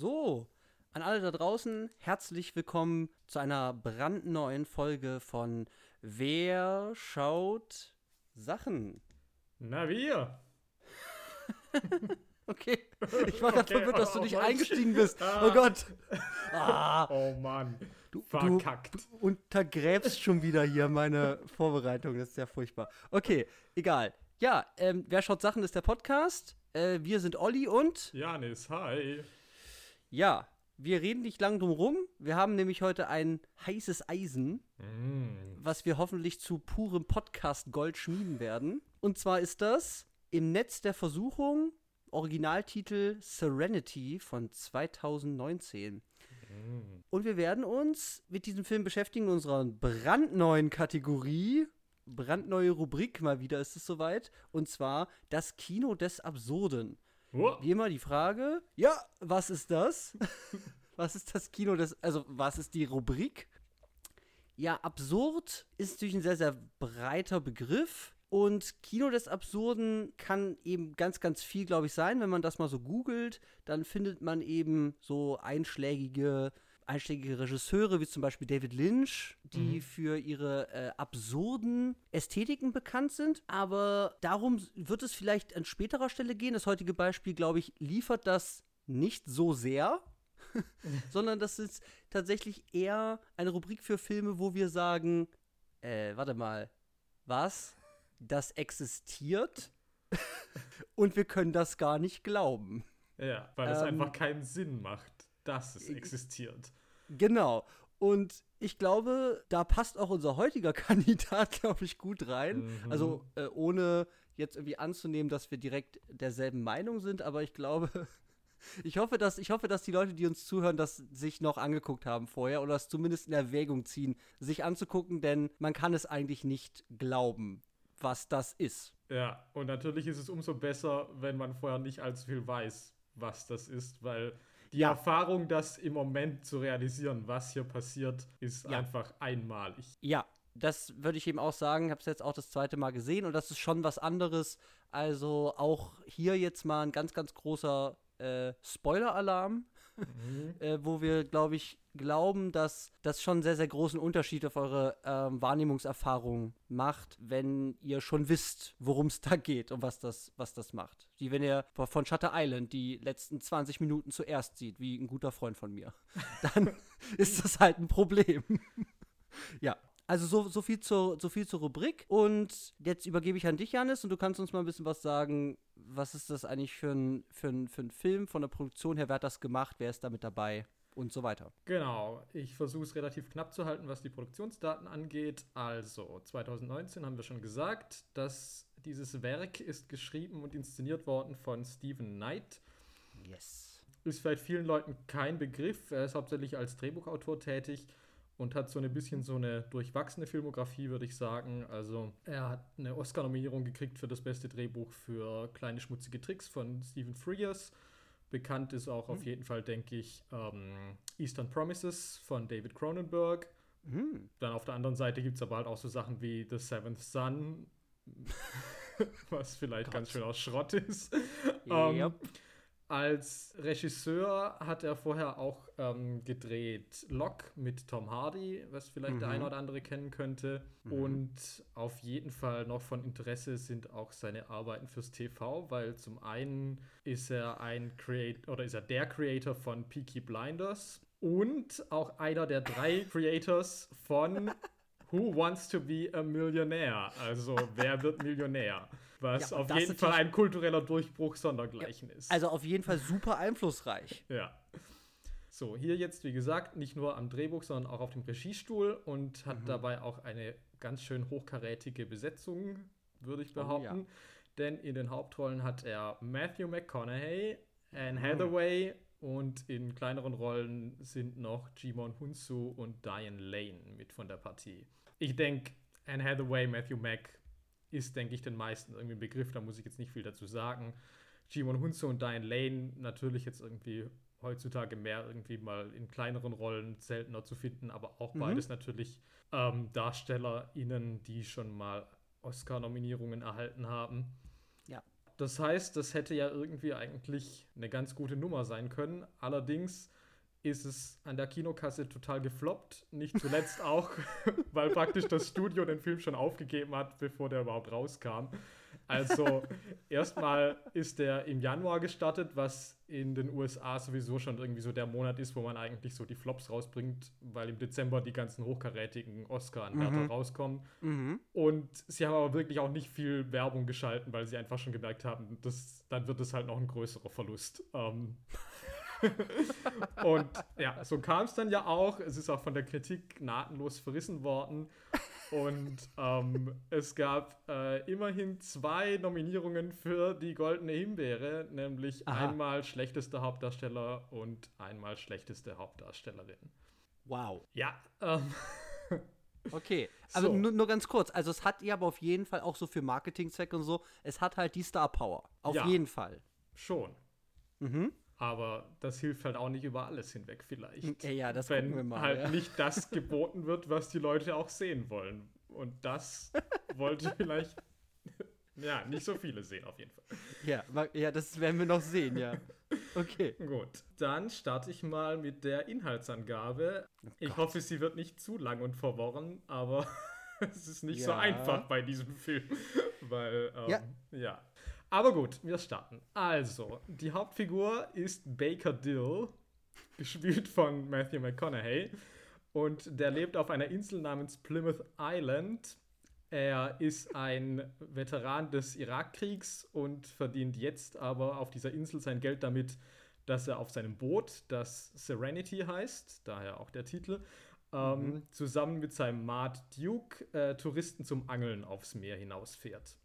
So, an alle da draußen, herzlich willkommen zu einer brandneuen Folge von Wer schaut Sachen? Na wir. Okay, ich war gerade Okay, verwirrt, dass du oh nicht Mann. eingestiegen bist. Ah. Oh Gott. Ah, Oh Mann. du, Verkackt. du untergräbst schon wieder hier meine Vorbereitung. Das ist ja furchtbar. Okay, egal. Ja, ähm, Wer schaut Sachen ist der Podcast. Äh, wir sind Olli und Janis, hi. Ja, wir reden nicht lang drum rum. Wir haben nämlich heute ein heißes Eisen, Mm. was wir hoffentlich zu purem Podcast-Gold schmieden werden. Und zwar ist das Im Netz der Versuchung, Originaltitel Serenity von 2019. Mm. Und wir werden uns mit diesem Film beschäftigen in unserer brandneuen Kategorie, brandneue Rubrik, mal wieder ist es soweit, und zwar das Kino des Absurden. Wie immer die Frage, ja, was ist das? was ist das Kino des, also was ist die Rubrik? Ja, absurd ist natürlich ein sehr, sehr breiter Begriff. Und Kino des Absurden kann eben ganz, ganz viel, glaube ich, sein. Wenn man das mal so googelt, dann findet man eben so einschlägige, einschlägige Regisseure, wie zum Beispiel David Lynch, die Mhm. für ihre äh, absurden Ästhetiken bekannt sind. Aber darum wird es vielleicht an späterer Stelle gehen. Das heutige Beispiel, glaube ich, liefert das nicht so sehr. sondern das ist tatsächlich eher eine Rubrik für Filme, wo wir sagen, äh, warte mal, was? Das existiert? Und wir können das gar nicht glauben. ja, weil es Ähm, einfach keinen Sinn macht, dass es existiert. Genau. Und ich glaube, da passt auch unser heutiger Kandidat, glaube ich, gut rein. Mhm. Also äh, ohne jetzt irgendwie anzunehmen, dass wir direkt derselben Meinung sind, aber ich glaube, ich hoffe, dass, ich hoffe, dass die Leute, die uns zuhören, das sich noch angeguckt haben vorher oder es zumindest in Erwägung ziehen, sich anzugucken, denn man kann es eigentlich nicht glauben, was das ist. Ja, und natürlich ist es umso besser, wenn man vorher nicht allzu viel weiß, was das ist, weil die. Erfahrung, das im Moment zu realisieren, was hier passiert, ist Ja. einfach einmalig. Ja, das würde ich eben auch sagen. Habe es jetzt auch das zweite Mal gesehen und das ist schon was anderes. Also auch hier jetzt mal ein ganz, ganz großer äh, Spoiler-Alarm, äh, wo wir, glaube ich, glauben, dass das schon einen sehr, sehr großen Unterschied auf eure ähm, Wahrnehmungserfahrung macht, wenn ihr schon wisst, worum es da geht und was das, was das macht. Wie wenn ihr von Shutter Island die letzten 20 Minuten zuerst sieht, wie ein guter Freund von mir. Dann ist das halt ein Problem. Ja, also so, so, viel zur, so viel zur Rubrik. Und jetzt übergebe ich an dich, Janis, und du kannst uns mal ein bisschen was sagen. Was ist das eigentlich für ein, für ein, für ein Film? Von der Produktion her, wer hat das gemacht? Wer ist da mit dabei? Und so weiter. Genau, ich versuche es relativ knapp zu halten, was die Produktionsdaten angeht. Also, 2019 haben wir schon gesagt, dass dieses Werk ist geschrieben und inszeniert worden von Stephen Knight. Yes. Ist vielleicht vielen Leuten kein Begriff. Er ist hauptsächlich als Drehbuchautor tätig und hat so ein bisschen so eine durchwachsene Filmografie, würde ich sagen. Also, er hat eine Oscar-Nominierung gekriegt für das beste Drehbuch für Kleine schmutzige Tricks von Stephen Frears. Bekannt ist auch auf jeden Fall, denke ich, ähm, Eastern Promises von David Cronenberg. Hm. Dann auf der anderen Seite gibt es aber halt auch so Sachen wie The Seventh Son, was vielleicht Gott. ganz schön aus Schrott ist. Ähm, Yep. Als Regisseur hat er vorher auch ähm, gedreht Lock mit Tom Hardy, was vielleicht der Mhm. eine oder andere kennen könnte. Mhm. Und auf jeden Fall noch von Interesse sind auch seine Arbeiten fürs TV, weil zum einen ist er ein Creator oder ist er der Creator von Peaky Blinders und auch einer der drei Creators von Who Wants to Be a Millionaire? Also wer wird Millionär? Was Ja, auf jeden Fall ein kultureller Durchbruch sondergleichen ist. Also auf jeden Fall super einflussreich. Ja. So, hier jetzt, wie gesagt, nicht nur am Drehbuch, sondern auch auf dem Regiestuhl und hat Mhm. dabei auch eine ganz schön hochkarätige Besetzung, würde ich Oh, ja. behaupten. Denn in den Hauptrollen hat er Matthew McConaughey, Anne Mhm. Hathaway und in kleineren Rollen sind noch Jimon Hunsu und Diane Lane mit von der Partie. Ich denke, Anne Hathaway, Matthew Mack ist, denke ich, den meisten irgendwie ein Begriff, da muss ich jetzt nicht viel dazu sagen. Jimon Hunsu und Diane Lane natürlich jetzt irgendwie heutzutage mehr irgendwie mal in kleineren Rollen seltener zu finden, aber auch Mhm. beides natürlich ähm, DarstellerInnen, die schon mal Oscar-Nominierungen erhalten haben. Ja. das heißt, das hätte ja irgendwie eigentlich eine ganz gute Nummer sein können. Allerdings ist es an der Kinokasse total gefloppt. Nicht zuletzt auch, weil praktisch das Studio den Film schon aufgegeben hat, bevor der überhaupt rauskam. Also erstmal ist der im Januar gestartet, was in den USA sowieso schon irgendwie so der Monat ist, wo man eigentlich so die Flops rausbringt, weil im Dezember die ganzen hochkarätigen Oscar-Anwärter Mhm. rauskommen. Mhm. Und sie haben aber wirklich auch nicht viel Werbung geschalten, weil sie einfach schon gemerkt haben, dass, dann wird es halt noch ein größerer Verlust. Ähm und ja, so kam es dann ja auch. Es ist auch von der Kritik nahtlos verrissen worden. Und ähm, es gab äh, immerhin zwei Nominierungen für die Goldene Himbeere, nämlich Aha. einmal schlechtester Hauptdarsteller und einmal schlechteste Hauptdarstellerin. Wow. Ja, ähm, Okay, aber So. nur, nur ganz kurz. Also es hat ja aber auf jeden Fall auch so für Marketingzwecke und so, es hat halt die Star Power. Auf Ja. jeden Fall. schon. Mhm. Aber das hilft halt auch nicht über alles hinweg vielleicht. Ja, ja, das wenn wir mal. halt ja. nicht das geboten wird, was die Leute auch sehen wollen. Und das wollte vielleicht ja nicht so viele sehen auf jeden Fall. Ja, ja, das werden wir noch sehen, ja. Okay. Gut, dann starte ich mal mit der Inhaltsangabe. ich Gott. hoffe, sie wird nicht zu lang und verworren, aber es ist nicht so Ja. einfach bei diesem Film, weil ähm, Ja. ja. Aber gut, wir starten. Also, die Hauptfigur ist Baker Dill, gespielt von Matthew McConaughey. Und der lebt auf einer Insel namens Plymouth Island. Er ist ein Veteran des Irakkriegs und verdient jetzt aber auf dieser Insel sein Geld damit, dass er auf seinem Boot, das Serenity heißt, daher auch der Titel, ähm, Mhm. zusammen mit seinem Maat Duke äh, Touristen zum Angeln aufs Meer hinausfährt.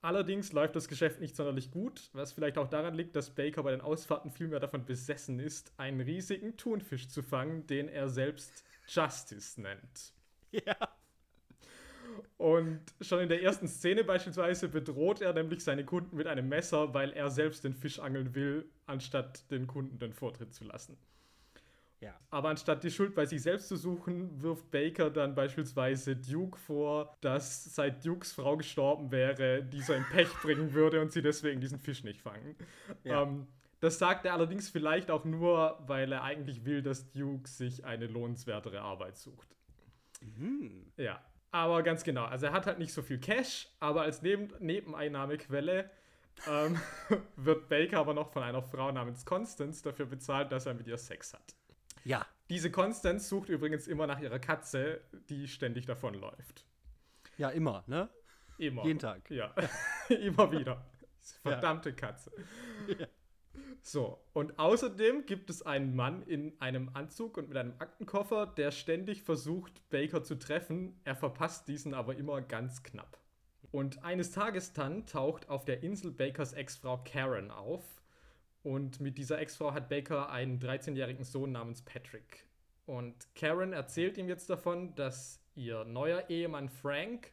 Allerdings läuft das Geschäft nicht sonderlich gut, was vielleicht auch daran liegt, dass Baker bei den Ausfahrten vielmehr davon besessen ist, einen riesigen Thunfisch zu fangen, den er selbst Justice nennt. Ja. Und schon in der ersten Szene beispielsweise bedroht er nämlich seine Kunden mit einem Messer, weil er selbst den Fisch angeln will, anstatt den Kunden den Vortritt zu lassen. Ja. Aber anstatt die Schuld bei sich selbst zu suchen, wirft Baker dann beispielsweise Duke vor, dass seit Dukes Frau gestorben wäre, dieser in Pech bringen würde und sie deswegen diesen Fisch nicht fangen. Ja. Ähm, das sagt er allerdings vielleicht auch nur, weil er eigentlich will, dass Duke sich eine lohnenswertere Arbeit sucht. Mhm. Ja, aber ganz genau. Also er hat halt nicht so viel Cash, aber als Neben Nebeneinnahmequelle ähm, wird Baker aber noch von einer Frau namens Constance dafür bezahlt, dass er mit ihr Sex hat. Ja. Diese Constance sucht übrigens immer nach ihrer Katze, die ständig davonläuft. Ja, immer, ne? Immer. Jeden Tag. Ja, immer wieder. Verdammte Katze. Ja. So, und außerdem gibt es einen Mann in einem Anzug und mit einem Aktenkoffer, der ständig versucht, Baker zu treffen. Er verpasst diesen aber immer ganz knapp. Und eines Tages dann taucht auf der Insel Bakers Ex-Frau Karen auf. Und mit dieser Ex-Frau hat Baker einen 13-jährigen Sohn namens Patrick. Und Karen erzählt ihm jetzt davon, dass ihr neuer Ehemann Frank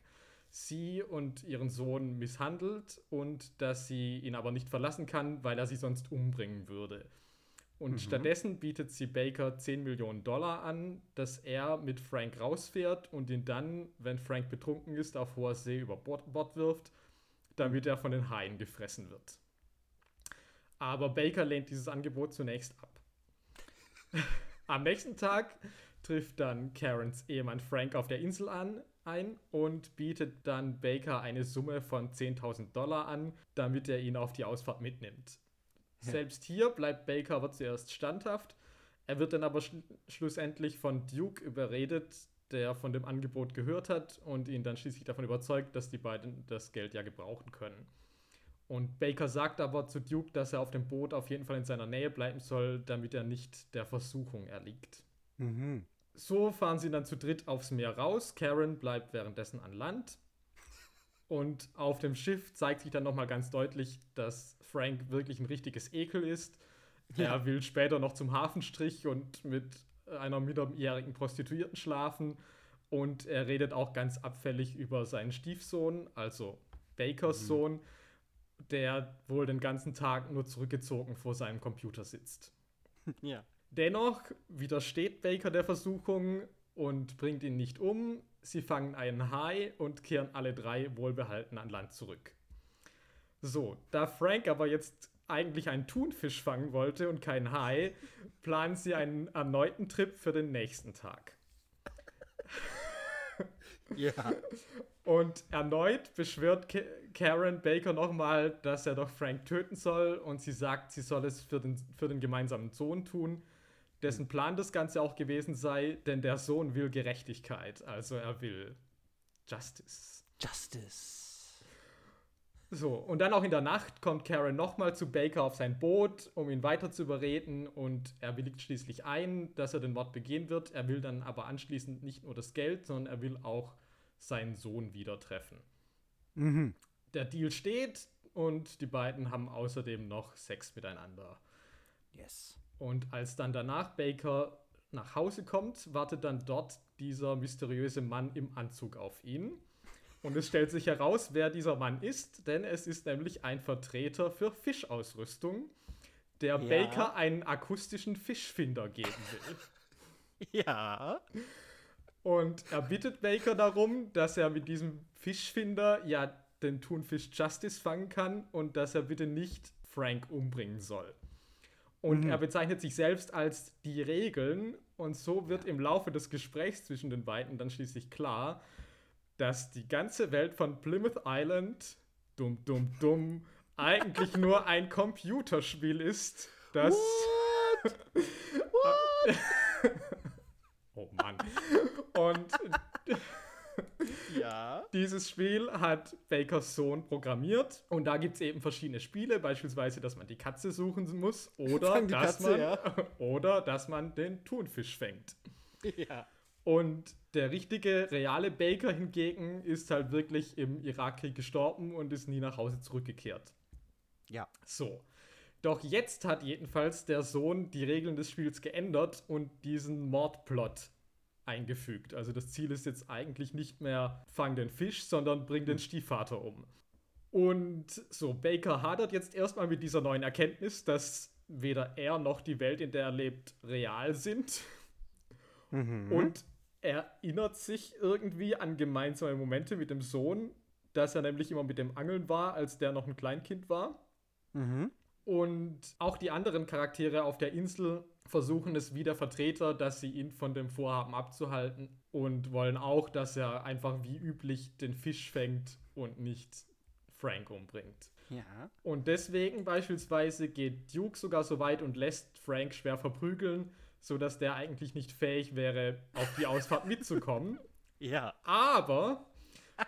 sie und ihren Sohn misshandelt und dass sie ihn aber nicht verlassen kann, weil er sie sonst umbringen würde. Und Mhm. stattdessen bietet sie Baker 10 Millionen Dollar an, dass er mit Frank rausfährt und ihn dann, wenn Frank betrunken ist, auf hoher See über Bord, Bord wirft, damit er von den Haien gefressen wird. Aber Baker lehnt dieses Angebot zunächst ab. Am nächsten Tag trifft dann Karens Ehemann Frank auf der Insel an, ein und bietet dann Baker eine Summe von 10.000 Dollar an, damit er ihn auf die Ausfahrt mitnimmt. Ja. Selbst hier bleibt Baker aber zuerst standhaft. Er wird dann aber schl schlussendlich von Duke überredet, der von dem Angebot gehört hat und ihn dann schließlich davon überzeugt, dass die beiden das Geld ja gebrauchen können. Und Baker sagt aber zu Duke, dass er auf dem Boot auf jeden Fall in seiner Nähe bleiben soll, damit er nicht der Versuchung erliegt. Mhm. So fahren sie dann zu dritt aufs Meer raus. Karen bleibt währenddessen an Land. Und auf dem Schiff zeigt sich dann nochmal ganz deutlich, dass Frank wirklich ein richtiges Ekel ist. Ja. Er will später noch zum Hafenstrich und mit einer minderjährigen Prostituierten schlafen. Und er redet auch ganz abfällig über seinen Stiefsohn, also Bakers Mhm. Sohn, der wohl den ganzen Tag nur zurückgezogen vor seinem Computer sitzt. Ja. Dennoch widersteht Baker der Versuchung und bringt ihn nicht um. Sie fangen einen Hai und kehren alle drei wohlbehalten an Land zurück. So, da Frank aber jetzt eigentlich einen Thunfisch fangen wollte und keinen Hai, planen sie einen erneuten Trip für den nächsten Tag. Ja. Und erneut beschwört Ka- Karen Baker nochmal, dass er doch Frank töten soll und sie sagt, sie soll es für den, für den gemeinsamen Sohn tun, dessen Plan das Ganze auch gewesen sei, denn der Sohn will Gerechtigkeit, also er will Justice. Justice. So, und dann auch in der Nacht kommt Karen nochmal zu Baker auf sein Boot, um ihn weiter zu überreden und er willigt schließlich ein, dass er den Mord begehen wird. Er will dann aber anschließend nicht nur das Geld, sondern er will auch seinen Sohn wieder treffen. Mhm. Der Deal steht und die beiden haben außerdem noch Sex miteinander. Yes. Und als dann danach Baker nach Hause kommt, wartet dann dort dieser mysteriöse Mann im Anzug auf ihn. Und es stellt sich heraus, wer dieser Mann ist, denn es ist nämlich ein Vertreter für Fischausrüstung, der Ja. Baker einen akustischen Fischfinder geben will. Ja. Und er bittet Baker darum, dass er mit diesem Fischfinder ja den Thunfisch Justice fangen kann und dass er bitte nicht Frank umbringen soll. Und Mhm. er bezeichnet sich selbst als die Regeln und so wird im Laufe des Gesprächs zwischen den beiden dann schließlich klar, dass die ganze Welt von Plymouth Island, dumm, dumm, dumm, eigentlich nur ein Computerspiel ist, das... oh Mann. Und Ja. Dieses Spiel hat Bakers Sohn programmiert und da gibt es eben verschiedene Spiele, beispielsweise, dass man die Katze suchen muss oder, dass, Katze, man, ja. oder dass man den Thunfisch fängt. Ja. Und der richtige, reale Baker hingegen ist halt wirklich im Irakkrieg gestorben und ist nie nach Hause zurückgekehrt. Ja. So. Doch jetzt hat jedenfalls der Sohn die Regeln des Spiels geändert und diesen Mordplot eingefügt. Also das Ziel ist jetzt eigentlich nicht mehr fang den Fisch, sondern bring den Stiefvater um. Und so, Baker hadert jetzt erstmal mit dieser neuen Erkenntnis, dass weder er noch die Welt, in der er lebt, real sind. Mhm. Und er erinnert sich irgendwie an gemeinsame Momente mit dem Sohn, dass er nämlich immer mit dem Angeln war, als der noch ein Kleinkind war. Mhm. Und auch die anderen Charaktere auf der Insel versuchen es wie der Vertreter, dass sie ihn von dem Vorhaben abzuhalten und wollen auch, dass er einfach wie üblich den Fisch fängt und nicht Frank umbringt. Ja. Und deswegen beispielsweise geht Duke sogar so weit und lässt Frank schwer verprügeln, sodass der eigentlich nicht fähig wäre, auf die Ausfahrt mitzukommen. Ja. Aber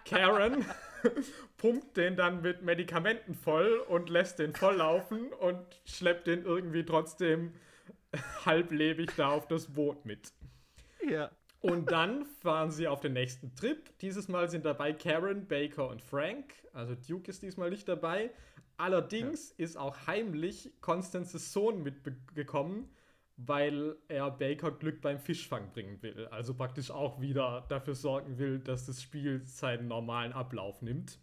Karen pumpt den dann mit Medikamenten voll und lässt den volllaufen und schleppt den irgendwie trotzdem halblebig da auf das Boot mit. Ja. Und dann fahren sie auf den nächsten Trip. Dieses Mal sind dabei Karen, Baker und Frank. Also Duke ist diesmal nicht dabei. Allerdings ist auch heimlich Constances Sohn mitgekommen, weil er Baker Glück beim Fischfang bringen will. Also praktisch auch wieder dafür sorgen will, dass das Spiel seinen normalen Ablauf nimmt.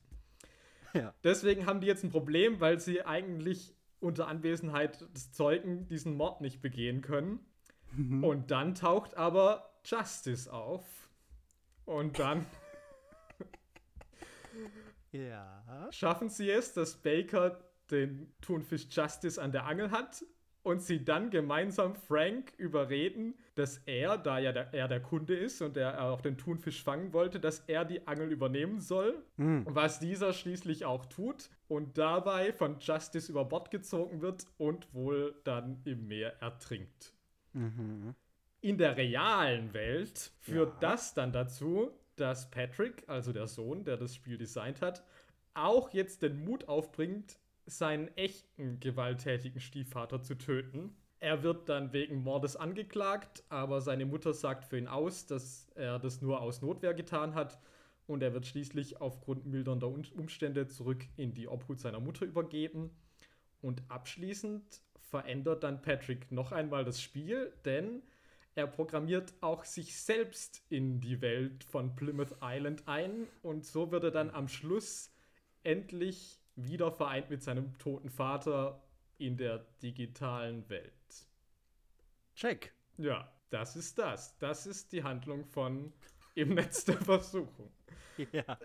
Ja. Deswegen haben die jetzt ein Problem, weil sie eigentlich unter Anwesenheit des Zeugen diesen Mord nicht begehen können. Und dann taucht aber Justice auf. Und dann Ja. schaffen sie es, dass Baker den Thunfisch Justice an der Angel hat und sie dann gemeinsam Frank überreden, dass er, da ja der, er der Kunde ist und er auch den Thunfisch fangen wollte, dass er die Angel übernehmen soll, Mhm. was dieser schließlich auch tut und dabei von Justice über Bord gezogen wird und wohl dann im Meer ertrinkt. Mhm. In der realen Welt führt Ja. das dann dazu, dass Patrick, also der Sohn, der das Spiel designt hat, auch jetzt den Mut aufbringt, seinen echten gewalttätigen Stiefvater zu töten. Er wird dann wegen Mordes angeklagt, aber seine Mutter sagt für ihn aus, dass er das nur aus Notwehr getan hat und er wird schließlich aufgrund mildernder Umstände zurück in die Obhut seiner Mutter übergeben. Und abschließend verändert dann Patrick noch einmal das Spiel, denn er programmiert auch sich selbst in die Welt von Plymouth Island ein und so wird er dann am Schluss endlich wieder vereint mit seinem toten Vater in der digitalen Welt. Check. Ja, das ist das. Das ist die Handlung von im Netz der Versuchung. Ja.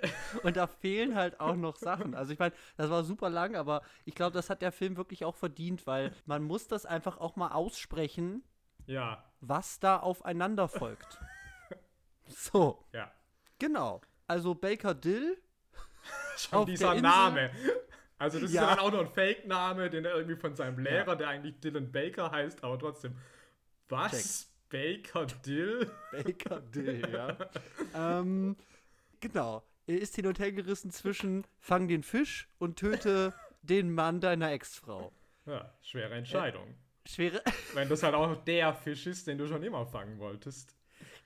Und da fehlen halt auch noch Sachen. Also ich meine, das war super lang, aber ich glaube, das hat der Film wirklich auch verdient, weil man muss das einfach auch mal aussprechen, Ja, was da aufeinander folgt. So, ja. genau. Also Baker Dill. Schon dieser? Name. Also das Ja. ist ja dann auch noch ein Fake-Name, den er irgendwie von seinem Lehrer, der eigentlich Dylan Baker heißt, aber trotzdem. Was? Baker Dill? Baker Dill, ja. ähm, genau. Er ist hin und her gerissen zwischen Fang den Fisch und töte den Mann deiner Ex-Frau. Ja, schwere Entscheidung. Schwere. Wenn das halt auch noch der Fisch ist, den du schon immer fangen wolltest.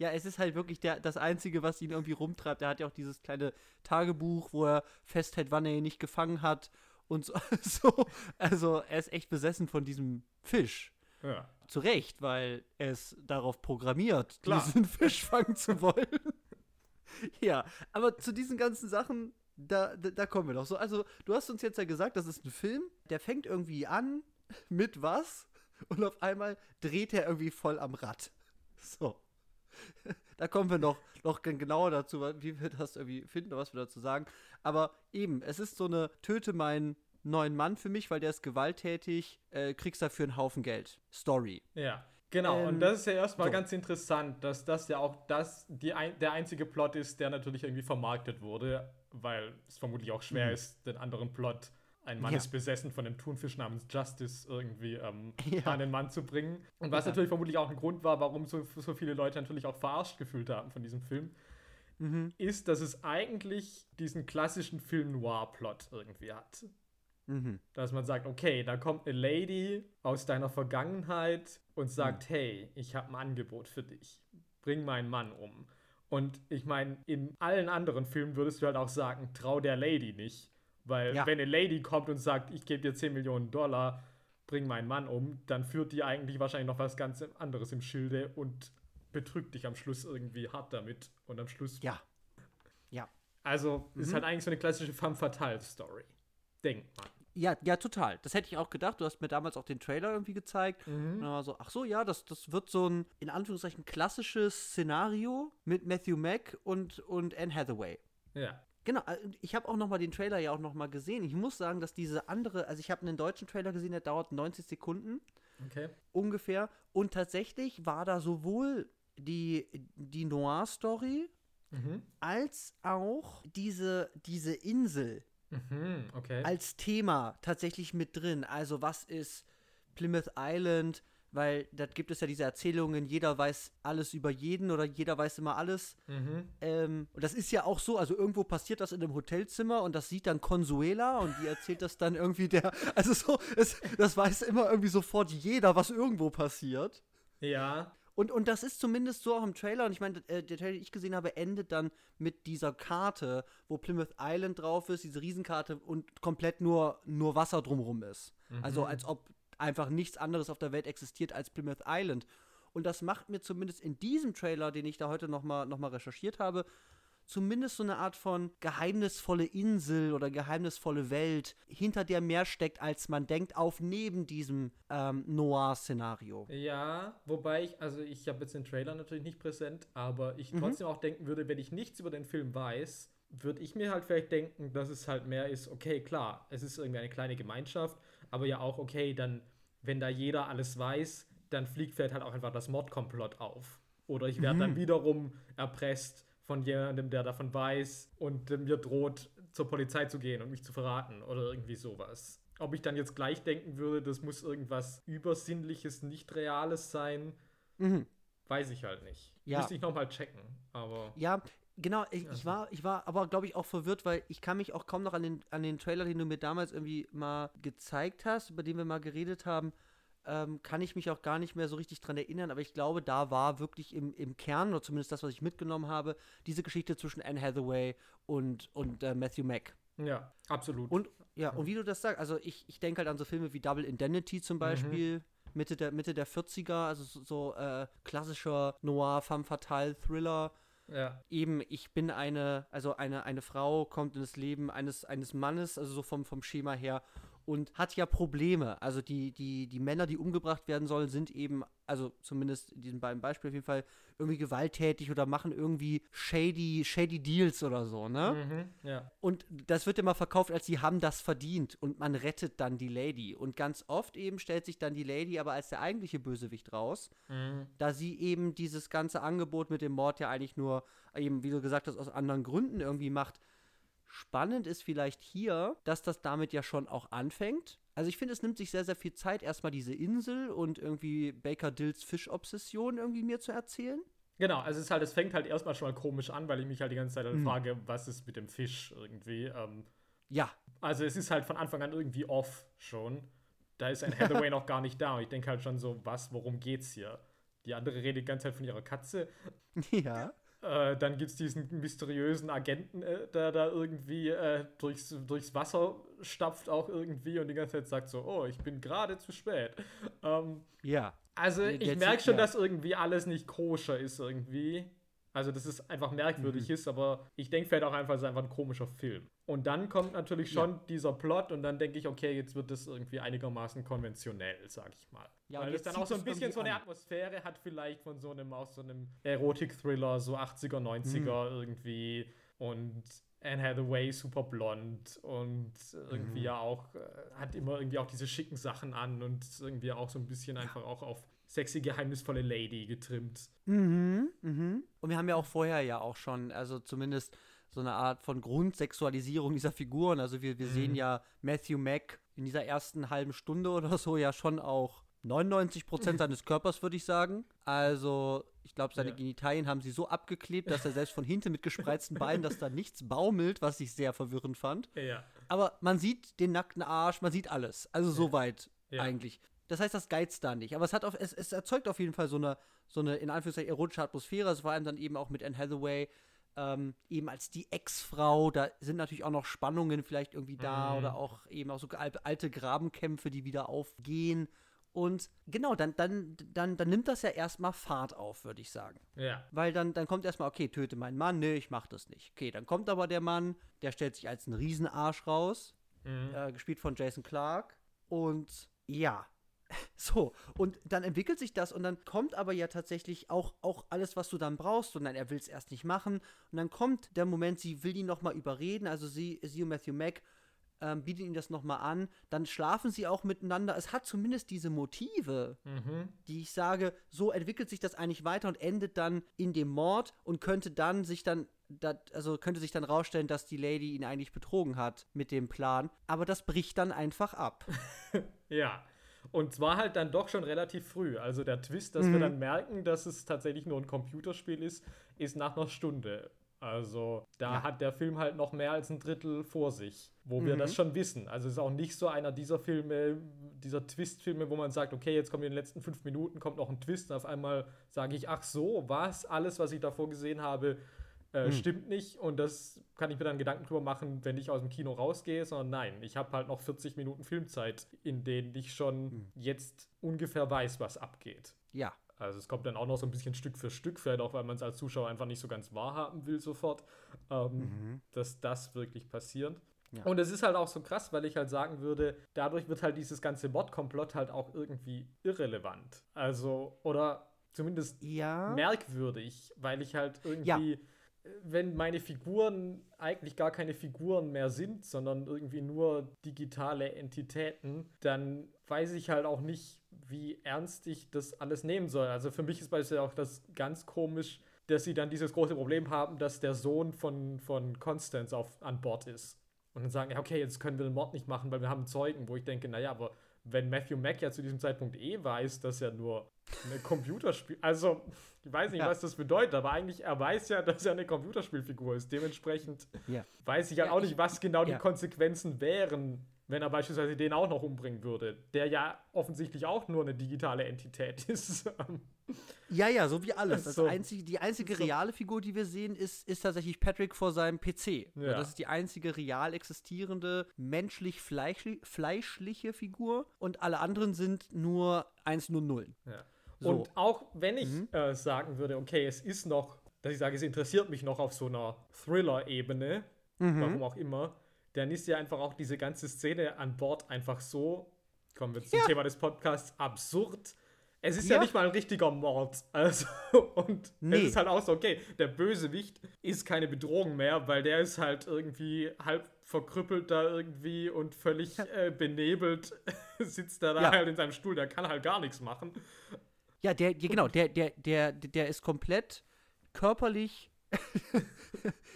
Ja, es ist halt wirklich der, das Einzige, was ihn irgendwie rumtreibt. Er hat ja auch dieses kleine Tagebuch, wo er festhält, wann er ihn nicht gefangen hat. Und so, so. Also, er ist echt besessen von diesem Fisch. Ja. Zu Recht, weil er ist darauf programmiert, Klar. diesen Fisch fangen zu wollen. ja, aber zu diesen ganzen Sachen, da, da, da kommen wir doch so. Also, du hast uns jetzt ja gesagt, das ist ein Film, der fängt irgendwie an mit was und auf einmal dreht er irgendwie voll am Rad. So. Da kommen wir noch, noch gen- genauer dazu, wie wir das irgendwie finden oder was wir dazu sagen. Aber eben, es ist so eine Töte meinen neuen Mann für mich, weil der ist gewalttätig, äh, kriegst dafür einen Haufen Geld. Story. Ja. Genau, Ähm, und das ist ja erstmal so. ganz interessant, dass das ja auch das, die ein, der einzige Plot ist, der natürlich irgendwie vermarktet wurde, weil es vermutlich auch schwer Mhm. ist, den anderen Plot, ein Mann Ja. ist besessen von einem Thunfisch namens Justice, irgendwie ähm, Ja. an den Mann zu bringen. Und was Ja. natürlich vermutlich auch ein Grund war, warum so, so viele Leute natürlich auch verarscht gefühlt haben von diesem Film, Mhm. ist, dass es eigentlich diesen klassischen Film-Noir-Plot irgendwie hat. Mhm. Dass man sagt, okay, da kommt eine Lady aus deiner Vergangenheit und sagt, hey, ich habe ein Angebot für dich. Bring meinen Mann um. Und ich meine, in allen anderen Filmen würdest du halt auch sagen, trau der Lady nicht. Weil Ja. wenn eine Lady kommt und sagt, ich gebe dir 10 Millionen Dollar, bring meinen Mann um, dann führt die eigentlich wahrscheinlich noch was ganz anderes im Schilde und betrügt dich am Schluss irgendwie hart damit. Und am Schluss. Ja. Ja. Also ist Mhm. halt eigentlich so eine klassische Femme Fatale Story. Denkt man. Ja, ja, total. Das hätte ich auch gedacht. Du hast mir damals auch den Trailer irgendwie gezeigt. Und dann war so, ach so, ja, das, das wird so ein, in Anführungszeichen, klassisches Szenario mit Matthew Mack und, und Anne Hathaway. Ja. Genau, äh, ich habe auch noch mal den Trailer ja auch noch mal gesehen. Ich muss sagen, dass diese andere, also ich habe einen deutschen Trailer gesehen, der dauert 90 Sekunden Okay. ungefähr. Und tatsächlich war da sowohl die, die Noir-Story Mhm. als auch diese, diese Insel Mhm, okay. als Thema tatsächlich mit drin. Also was ist Plymouth Island? Weil da gibt es ja diese Erzählungen, jeder weiß alles über jeden oder jeder weiß immer alles. mhm. Ähm, und das ist ja auch so, also irgendwo passiert das in einem Hotelzimmer und das sieht dann Consuela und die erzählt das dann irgendwie der, also so, es, das weiß immer irgendwie sofort jeder, was irgendwo passiert. Ja. Und, und das ist zumindest so auch im Trailer. Und ich meine, äh, der Trailer, den ich gesehen habe, endet dann mit dieser Karte, wo Plymouth Island drauf ist, diese Riesenkarte und komplett nur, nur Wasser drumherum ist. Also als ob einfach nichts anderes auf der Welt existiert als Plymouth Island. Und das macht mir zumindest in diesem Trailer, den ich da heute nochmal noch mal recherchiert habe, zumindest so eine Art von geheimnisvolle Insel oder geheimnisvolle Welt, hinter der mehr steckt, als man denkt, auf neben diesem ähm, Noir-Szenario. Ja, wobei ich, also ich habe jetzt den Trailer natürlich nicht präsent, aber ich Mhm. trotzdem auch denken würde, wenn ich nichts über den Film weiß, würde ich mir halt vielleicht denken, dass es halt mehr ist, okay, klar, es ist irgendwie eine kleine Gemeinschaft, aber ja auch, okay, dann, wenn da jeder alles weiß, dann fliegt vielleicht halt auch einfach das Mordkomplott auf. Oder ich werde dann wiederum erpresst von jemandem, der davon weiß und äh, mir droht, zur Polizei zu gehen und mich zu verraten oder irgendwie sowas. Ob ich dann jetzt gleich denken würde, das muss irgendwas Übersinnliches, nicht Reales sein, Mhm. weiß ich halt nicht. Ja. Müsste ich nochmal checken. Aber Ja, genau. Ich, ich, war, ich war aber, glaube ich, auch verwirrt, weil ich kann mich auch kaum noch an den, an den Trailer, den du mir damals irgendwie mal gezeigt hast, über den wir mal geredet haben, ähm, kann ich mich auch gar nicht mehr so richtig dran erinnern. Aber ich glaube, da war wirklich im, im Kern, oder zumindest das, was ich mitgenommen habe, diese Geschichte zwischen Anne Hathaway und, und äh, Matthew Mack. ja, absolut. Und ja, und wie du das sagst, also ich, ich denke halt an so Filme wie Double Indemnity zum Beispiel, Mitte, der, Mitte der 40er, also so, so äh, klassischer Noir, femme fatale Thriller. Ja. Eben, ich bin eine, also eine, eine Frau kommt in das Leben eines, eines Mannes, also so vom, vom Schema her, und hat ja Probleme. Also die, die, die Männer, die umgebracht werden sollen, sind eben, also zumindest in diesem beiden Beispiel auf jeden Fall, irgendwie gewalttätig oder machen irgendwie shady, shady Deals oder so, ne? Mhm, ja. Und das wird immer verkauft, als sie haben das verdient und man rettet dann die Lady. Und ganz oft eben stellt sich dann die Lady aber als der eigentliche Bösewicht raus, mhm. da sie eben dieses ganze Angebot mit dem Mord ja eigentlich nur, eben, wie du gesagt hast, aus anderen Gründen irgendwie macht. Spannend ist vielleicht hier, dass das damit ja schon auch anfängt. Also ich finde, es nimmt sich sehr, sehr viel Zeit, erstmal diese Insel und irgendwie Baker Dills Fischobsession irgendwie mir zu erzählen. Genau, also es ist halt, es fängt halt erstmal schon mal komisch an, weil ich mich halt die ganze Zeit halt mhm. frage, was ist mit dem Fisch irgendwie. Ähm, ja. Also es ist halt von Anfang an irgendwie off schon. Da ist ein Hathaway noch gar nicht da und ich denke halt schon so, was, worum geht's hier? Die andere redet die ganze Zeit von ihrer Katze. Ja. Äh, dann gibt es diesen mysteriösen Agenten, äh, der da irgendwie äh, durchs, durchs Wasser stapft auch irgendwie und die ganze Zeit sagt so, oh, ich bin gerade zu spät. Ähm, ja. Also ich merke schon, ja. dass irgendwie alles nicht koscher ist irgendwie. Also, dass es einfach merkwürdig mhm. ist, aber ich denke vielleicht auch einfach, es ist einfach ein komischer Film. Und dann kommt natürlich schon ja. dieser Plot und dann denke ich, okay, jetzt wird das irgendwie einigermaßen konventionell, sag ich mal. Ja, Weil es dann auch so ein bisschen so eine Atmosphäre hat, vielleicht von so einem, aus so einem Erotik-Thriller, so 80er, 90er mhm. irgendwie. Und Anne Hathaway super blond und irgendwie mhm. ja auch, äh, hat immer irgendwie auch diese schicken Sachen an und irgendwie auch so ein bisschen einfach auch auf sexy, geheimnisvolle Lady getrimmt. Mhm, mhm. Und wir haben ja auch vorher ja auch schon, also zumindest so eine Art von Grundsexualisierung dieser Figuren. Also wir, wir mhm. sehen ja Matthew Mack in dieser ersten halben Stunde oder so ja schon auch 99 Prozent seines Körpers, würde ich sagen. Also, ich glaube, seine ja. Genitalien haben sie so abgeklebt, dass er selbst von hinten mit gespreizten Beinen, dass da nichts baumelt, was ich sehr verwirrend fand. Ja. Aber man sieht den nackten Arsch, man sieht alles. Also, soweit ja. eigentlich. Das heißt, das geizt da nicht. Aber es, hat auf, es, es erzeugt auf jeden Fall so eine, so eine in Anführungszeichen, erotische Atmosphäre. Also vor allem dann eben auch mit Anne Hathaway. Ähm, eben als die Ex-Frau, da sind natürlich auch noch Spannungen vielleicht irgendwie da mhm. oder auch eben auch so alte Grabenkämpfe, die wieder aufgehen. Und genau, dann, dann, dann, dann nimmt das ja erstmal Fahrt auf, würde ich sagen. Ja. Weil dann, dann kommt erstmal, okay, töte meinen Mann, nee, ich mach das nicht. Okay, dann kommt aber der Mann, der stellt sich als ein Riesenarsch raus, mhm. äh, gespielt von Jason Clark. Und ja, So, und dann entwickelt sich das und dann kommt aber ja tatsächlich auch, auch alles, was du dann brauchst. Und dann er will es erst nicht machen. Und dann kommt der Moment, sie will ihn nochmal überreden. Also sie, sie und Matthew Mack ähm, bietet ihm das nochmal an. Dann schlafen sie auch miteinander. Es hat zumindest diese Motive, mhm. die ich sage, so entwickelt sich das eigentlich weiter und endet dann in dem Mord und könnte dann sich dann dat, also könnte sich dann rausstellen, dass die Lady ihn eigentlich betrogen hat mit dem Plan. Aber das bricht dann einfach ab. ja. Und zwar halt dann doch schon relativ früh. Also der Twist, dass mhm. wir dann merken, dass es tatsächlich nur ein Computerspiel ist, ist nach einer Stunde. Also da ja. hat der Film halt noch mehr als ein Drittel vor sich, wo mhm. wir das schon wissen. Also es ist auch nicht so einer dieser Filme, dieser Twist-Filme, wo man sagt, okay, jetzt kommt in den letzten fünf Minuten, kommt noch ein Twist und auf einmal sage ich, ach so, was, alles, was ich davor gesehen habe, äh, hm. stimmt nicht und das kann ich mir dann Gedanken drüber machen, wenn ich aus dem Kino rausgehe, sondern nein, ich habe halt noch 40 Minuten Filmzeit, in denen ich schon hm. jetzt ungefähr weiß, was abgeht. Ja. Also es kommt dann auch noch so ein bisschen Stück für Stück, vielleicht auch, weil man es als Zuschauer einfach nicht so ganz wahrhaben will sofort, ähm, mhm. dass das wirklich passiert. Ja. Und es ist halt auch so krass, weil ich halt sagen würde, dadurch wird halt dieses ganze Mordkomplott halt auch irgendwie irrelevant. Also, oder zumindest ja. merkwürdig, weil ich halt irgendwie ja wenn meine Figuren eigentlich gar keine Figuren mehr sind, sondern irgendwie nur digitale Entitäten, dann weiß ich halt auch nicht, wie ernst ich das alles nehmen soll. Also für mich ist beispielsweise auch das ganz komisch, dass sie dann dieses große Problem haben, dass der Sohn von, von Constance auf, an Bord ist. Und dann sagen, ja, okay, jetzt können wir den Mord nicht machen, weil wir haben Zeugen, wo ich denke, naja, aber wenn Matthew Mack ja zu diesem Zeitpunkt eh weiß, dass er nur ein Computerspiel, also ich weiß nicht, ja. was das bedeutet, aber eigentlich, er weiß ja, dass er eine Computerspielfigur ist. Dementsprechend ja. weiß ich halt ja, auch nicht, was genau die Konsequenzen wären, wenn er beispielsweise den auch noch umbringen würde, der ja offensichtlich auch nur eine digitale Entität ist. ja, ja, so wie alles. Das so. einzige, die einzige reale Figur, die wir sehen, ist, ist tatsächlich Patrick vor seinem PC. Ja. Das ist die einzige real existierende, menschlich-fleischliche Figur und alle anderen sind nur 1 nur 0. Ja. So. Und auch wenn ich mhm. äh, sagen würde, okay, es ist noch, dass ich sage, es interessiert mich noch auf so einer Thriller-Ebene, mhm. warum auch immer, dann ist ja einfach auch diese ganze Szene an Bord einfach so, kommen wir zum Ja. Thema des Podcasts, absurd. Es ist Ja. ja, nicht mal ein richtiger Mord. Also, und Nee. es ist halt auch so, okay, der Bösewicht ist keine Bedrohung mehr, weil der ist halt irgendwie halb verkrüppelt da irgendwie und völlig äh, benebelt sitzt er da Ja. halt in seinem Stuhl, der kann halt gar nichts machen. Ja, der, der genau, der, der, der, der ist komplett körperlich.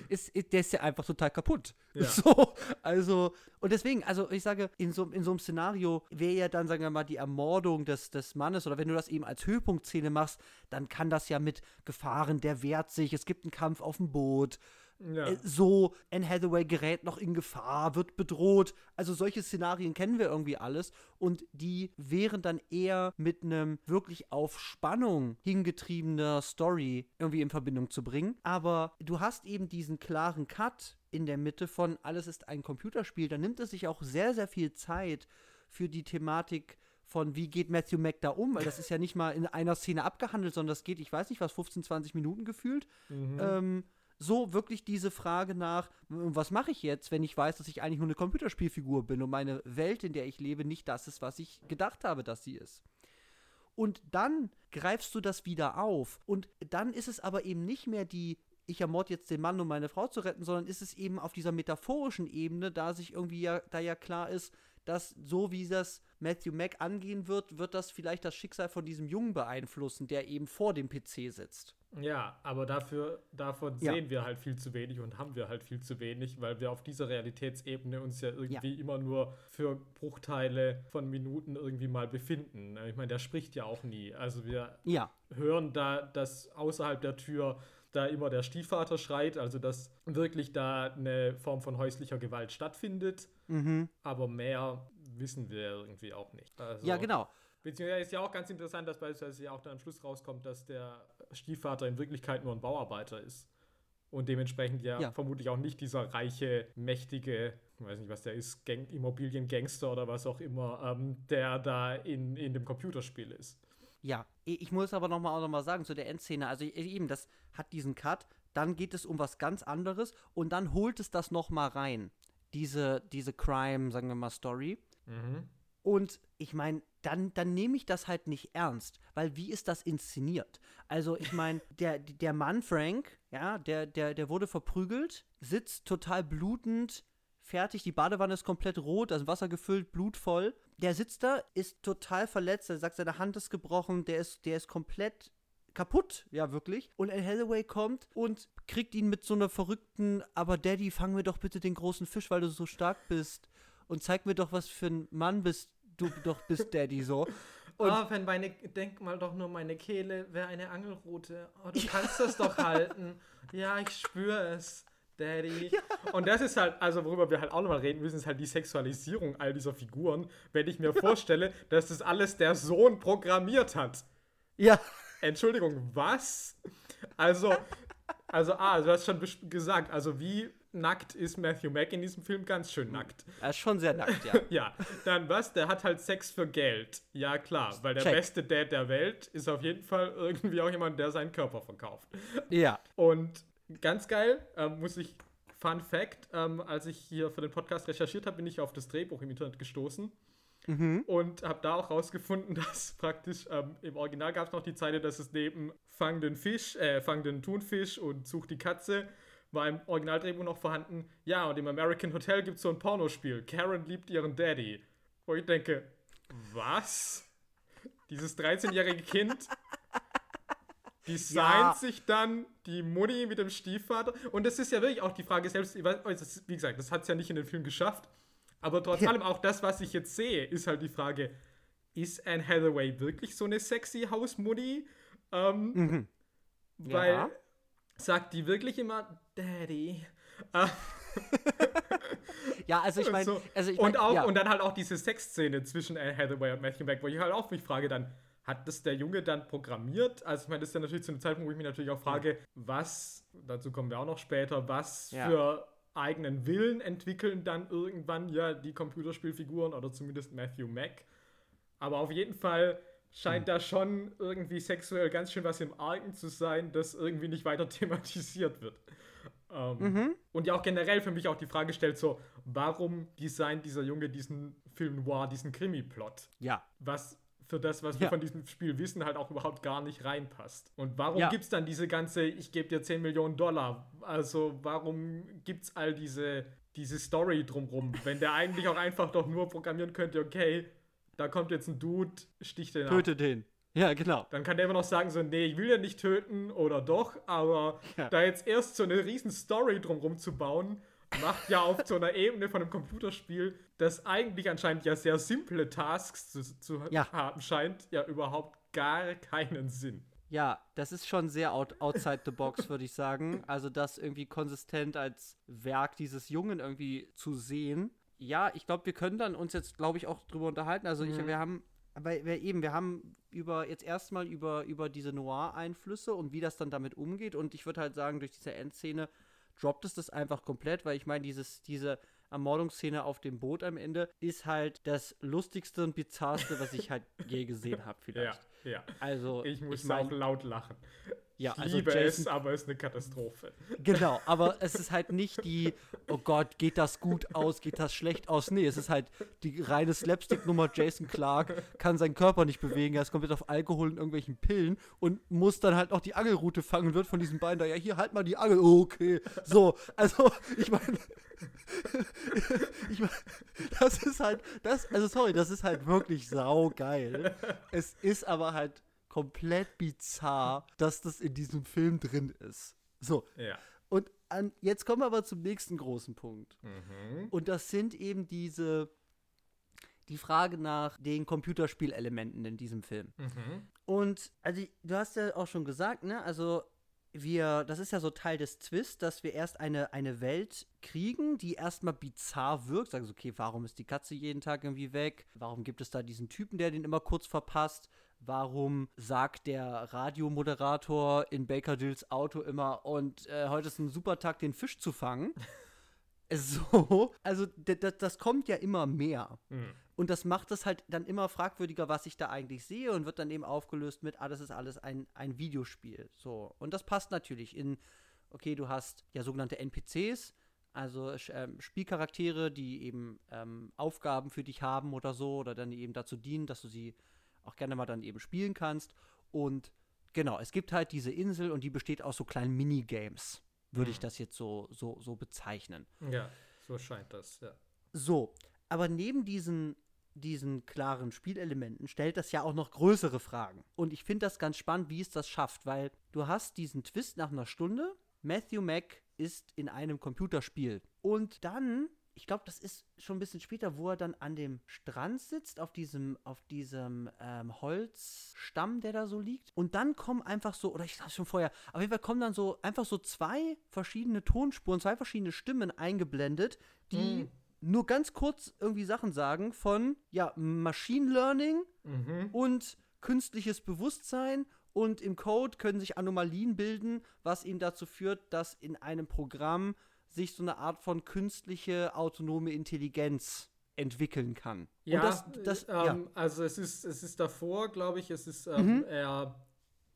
ist, der ist ja einfach total kaputt. Ja. So, also, und deswegen, also ich sage, in so, in so einem Szenario wäre ja dann, sagen wir mal, die Ermordung des, des Mannes, oder wenn du das eben als Höhepunktszene machst, dann kann das ja mit Gefahren, der wehrt sich, es gibt einen Kampf auf dem Boot, Ja. äh, so, Anne Hathaway gerät noch in Gefahr, wird bedroht. Also solche Szenarien kennen wir irgendwie alles und die wären dann eher mit einem wirklich auf Spannung hingetriebener Story irgendwie in Verbindung zu bringen. Aber du hast eben diesen klaren Cut in der Mitte von alles ist ein Computerspiel. Da nimmt es sich auch sehr, sehr viel Zeit für die Thematik von wie geht Matthew Mack da um, weil das ist ja nicht mal in einer Szene abgehandelt, sondern das geht, ich weiß nicht was, 15, 20 Minuten gefühlt Mhm. ähm, so wirklich diese Frage nach, was mache ich jetzt, wenn ich weiß, dass ich eigentlich nur eine Computerspielfigur bin und meine Welt, in der ich lebe, nicht das ist, was ich gedacht habe, dass sie ist. Und dann greifst du das wieder auf. Und dann ist es aber eben nicht mehr die, ich ermord jetzt den Mann, um meine Frau zu retten, sondern ist es eben auf dieser metaphorischen Ebene, da sich irgendwie ja, da ja klar ist, dass so wie das Matthew Mack angehen wird, wird das vielleicht das Schicksal von diesem Jungen beeinflussen, der eben vor dem PC sitzt. Ja, aber dafür, davon Ja. sehen wir halt viel zu wenig und haben wir halt viel zu wenig, weil wir auf dieser Realitätsebene uns ja irgendwie immer nur für Bruchteile von Minuten irgendwie mal befinden. Ich meine, der spricht ja auch nie. Also wir Ja, hören da, dass außerhalb der Tür da immer der Stiefvater schreit, also dass wirklich da eine Form von häuslicher Gewalt stattfindet, mhm. aber mehr wissen wir irgendwie auch nicht. Also, ja, genau. Beziehungsweise ist ja auch ganz interessant, dass beispielsweise ja auch dann am Schluss rauskommt, dass der Stiefvater in Wirklichkeit nur ein Bauarbeiter ist. Und dementsprechend ja, Ja. vermutlich auch nicht dieser reiche, mächtige, ich weiß nicht, was der ist, Gang Immobiliengangster oder was auch immer, ähm, der da in, in dem Computerspiel ist. Ja, ich muss aber noch mal auch noch mal sagen zu der Endszene, also eben, das hat diesen Cut, dann geht es um was ganz anderes und dann holt es das noch mal rein, diese, diese Crime, sagen wir mal, Story. Mhm. Und ich meine, dann, dann nehme ich das halt nicht ernst, weil wie ist das inszeniert? Also ich meine, der, der Mann Frank, ja, der, der, der wurde verprügelt, sitzt total blutend, fertig, die Badewanne ist komplett rot, das Wasser gefüllt, blutvoll. Der sitzt da, ist total verletzt, er sagt, seine Hand ist gebrochen, der ist, der ist komplett kaputt, ja wirklich. Und Anne Hathaway kommt und kriegt ihn mit so einer verrückten, aber Daddy, fang mir doch bitte den großen Fisch, weil du so stark bist. Und zeig mir doch, was für ein Mann bist du doch bist, Daddy, so. Und- oh, wenn meine, denk mal doch nur, meine Kehle wäre eine Angelrute. Oh, du kannst das doch halten. Ja, ich spüre es. Daddy. Und das ist halt, also worüber wir halt auch nochmal reden müssen, ist halt die Sexualisierung all dieser Figuren. Wenn ich mir vorstelle, dass das alles der Sohn programmiert hat. Ja, Entschuldigung, was? Also, also, ah, du hast schon gesagt, also wie nackt ist Matthew Mack in diesem Film? Ganz schön nackt. er ist schon sehr nackt, ja. Ja, dann was? Der hat halt Sex für Geld. Ja, klar, weil der Check. beste Dad der Welt ist auf jeden Fall irgendwie auch jemand, der seinen Körper verkauft. Ja. Und ganz geil, ähm, muss ich, Fun Fact, ähm, als ich hier für den Podcast recherchiert habe, bin ich auf das Drehbuch im Internet gestoßen Mhm. und habe da auch rausgefunden, dass praktisch ähm, im Original gab es noch die Zeile, dass es neben Fang den Fisch, äh, Fang den Thunfisch und Such die Katze war im Originaldrehbuch noch vorhanden. Ja, und im American Hotel gibt es so ein Pornospiel. Karen liebt ihren Daddy. Wo ich denke, was? Dieses 13-jährige Kind designt Ja. sich dann die Mutti mit dem Stiefvater. Und das ist ja wirklich auch die Frage selbst, weiß, also wie gesagt, das hat es ja nicht in den Film geschafft. Aber trotz Ja. allem auch das, was ich jetzt sehe, ist halt die Frage, ist Anne Hathaway wirklich so eine sexy Hausmutti? Ähm, Mhm. weil Ja. sagt die wirklich immer Daddy? Ja, also ich meine, so. also ich und mein, auch ja. und dann halt auch diese Sexszene zwischen Anne Hathaway und Matthew Mack, wo ich halt auch mich frage dann, hat das der Junge dann programmiert? Also ich meine, das ist dann natürlich zu einem Zeitpunkt, wo ich mich natürlich auch frage, was, dazu kommen wir auch noch später, was Ja. für eigenen Willen entwickeln dann irgendwann ja die Computerspielfiguren oder zumindest Matthew Mack. Aber auf jeden Fall scheint Hm. da schon irgendwie sexuell ganz schön was im Argen zu sein, das irgendwie nicht weiter thematisiert wird. Ähm, mhm. Und ja auch generell für mich auch die Frage stellt, so, warum designt dieser Junge diesen Film noir, diesen Krimi-Plot? Ja. Was für das, was ja. wir von diesem Spiel wissen, halt auch überhaupt gar nicht reinpasst. Und warum ja. gibt es dann diese ganze, ich gebe dir 10 Millionen Dollar? Also warum gibt es all diese, diese Story drumrum, wenn der eigentlich auch einfach doch nur programmieren könnte, okay, da kommt jetzt ein Dude, sticht den Töte ab. den. Ja, genau. Dann kann der immer noch sagen, so, nee, ich will ja nicht töten oder doch, aber ja. da jetzt erst so eine riesen Story drumrum zu bauen, macht ja auf so einer Ebene von einem Computerspiel, das eigentlich anscheinend ja sehr simple Tasks zu, zu ja. haben scheint, ja überhaupt gar keinen Sinn. Ja, das ist schon sehr out outside the box, würde ich sagen. Also das irgendwie konsistent als Werk dieses Jungen irgendwie zu sehen. Ja, ich glaube, wir können dann uns jetzt, glaube ich, auch drüber unterhalten. Also ich, mhm. wir haben, weil wir eben, wir haben über jetzt erstmal über, über diese Noir-Einflüsse und wie das dann damit umgeht. Und ich würde halt sagen, durch diese Endszene droppt es das einfach komplett, weil ich meine, dieses, diese Ermordungsszene auf dem Boot am Ende ist halt das lustigste und bizarrste, was ich halt je gesehen habe, vielleicht. Ja, ja. Also, ich muss ich mein, auch laut lachen. Ja, ich also liebe Jason, es, aber es ist eine Katastrophe. Genau, aber es ist halt nicht die, oh Gott, geht das gut aus, geht das schlecht aus? Nee, es ist halt die reine Slapstick-Nummer. Jason Clark kann seinen Körper nicht bewegen, er ist komplett auf Alkohol und irgendwelchen Pillen und muss dann halt auch die Angelrute fangen und wird von diesen beiden da, ja, hier, halt mal die Angel. Oh, okay. So, also, ich meine, ich meine, das ist halt, das, also sorry, das ist halt wirklich saugeil. Es ist aber halt komplett bizarr, dass das in diesem Film drin ist. So. Ja. Und an, jetzt kommen wir aber zum nächsten großen Punkt. Mhm. Und das sind eben diese, die Frage nach den Computerspielelementen in diesem Film. Mhm. Und also du hast ja auch schon gesagt, ne, also wir, das ist ja so Teil des Twists, dass wir erst eine, eine Welt kriegen, die erstmal bizarr wirkt. Sagen so, okay, warum ist die Katze jeden Tag irgendwie weg? Warum gibt es da diesen Typen, der den immer kurz verpasst? Warum sagt der Radiomoderator in Baker Dills Auto immer, und äh, heute ist ein super Tag, den Fisch zu fangen? so, also das kommt ja immer mehr. Mhm. Und das macht es halt dann immer fragwürdiger, was ich da eigentlich sehe und wird dann eben aufgelöst mit, ah, das ist alles ein, ein Videospiel. So. Und das passt natürlich in, okay, du hast ja sogenannte NPCs, also ähm, Spielcharaktere, die eben ähm, Aufgaben für dich haben oder so, oder dann eben dazu dienen, dass du sie auch gerne mal dann eben spielen kannst. Und genau, es gibt halt diese Insel und die besteht aus so kleinen Minigames, würde mhm. ich das jetzt so, so, so bezeichnen. Ja, so scheint das, ja. So, aber neben diesen, diesen klaren Spielelementen stellt das ja auch noch größere Fragen. Und ich finde das ganz spannend, wie es das schafft, weil du hast diesen Twist nach einer Stunde. Matthew Mack ist in einem Computerspiel. Und dann ich glaube, das ist schon ein bisschen später, wo er dann an dem Strand sitzt, auf diesem, auf diesem ähm, Holzstamm, der da so liegt. Und dann kommen einfach so, oder ich sag schon vorher, auf jeden Fall kommen dann so einfach so zwei verschiedene Tonspuren, zwei verschiedene Stimmen eingeblendet, die mm. nur ganz kurz irgendwie Sachen sagen von, ja, Machine Learning mhm. und künstliches Bewusstsein und im Code können sich Anomalien bilden, was eben dazu führt, dass in einem Programm sich so eine Art von künstliche autonome Intelligenz entwickeln kann. Ja, das, das, ähm, ja. also es ist, es ist davor, glaube ich, es ist, ähm, mhm. er,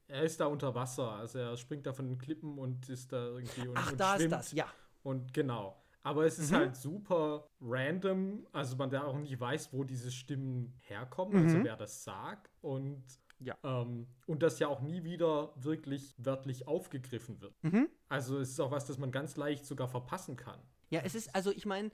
er ist da unter Wasser, also er springt da von den Klippen und ist da irgendwie und, Ach, und da schwimmt. ist das, ja. Und genau. Aber es ist mhm. halt super random, also man da auch nicht weiß, wo diese Stimmen herkommen, also mhm. also wer das sagt. Und ja. Ähm, und das ja auch nie wieder wirklich wörtlich aufgegriffen wird. Mhm. Also es ist auch was, das man ganz leicht sogar verpassen kann. Ja, es ist, also ich meine,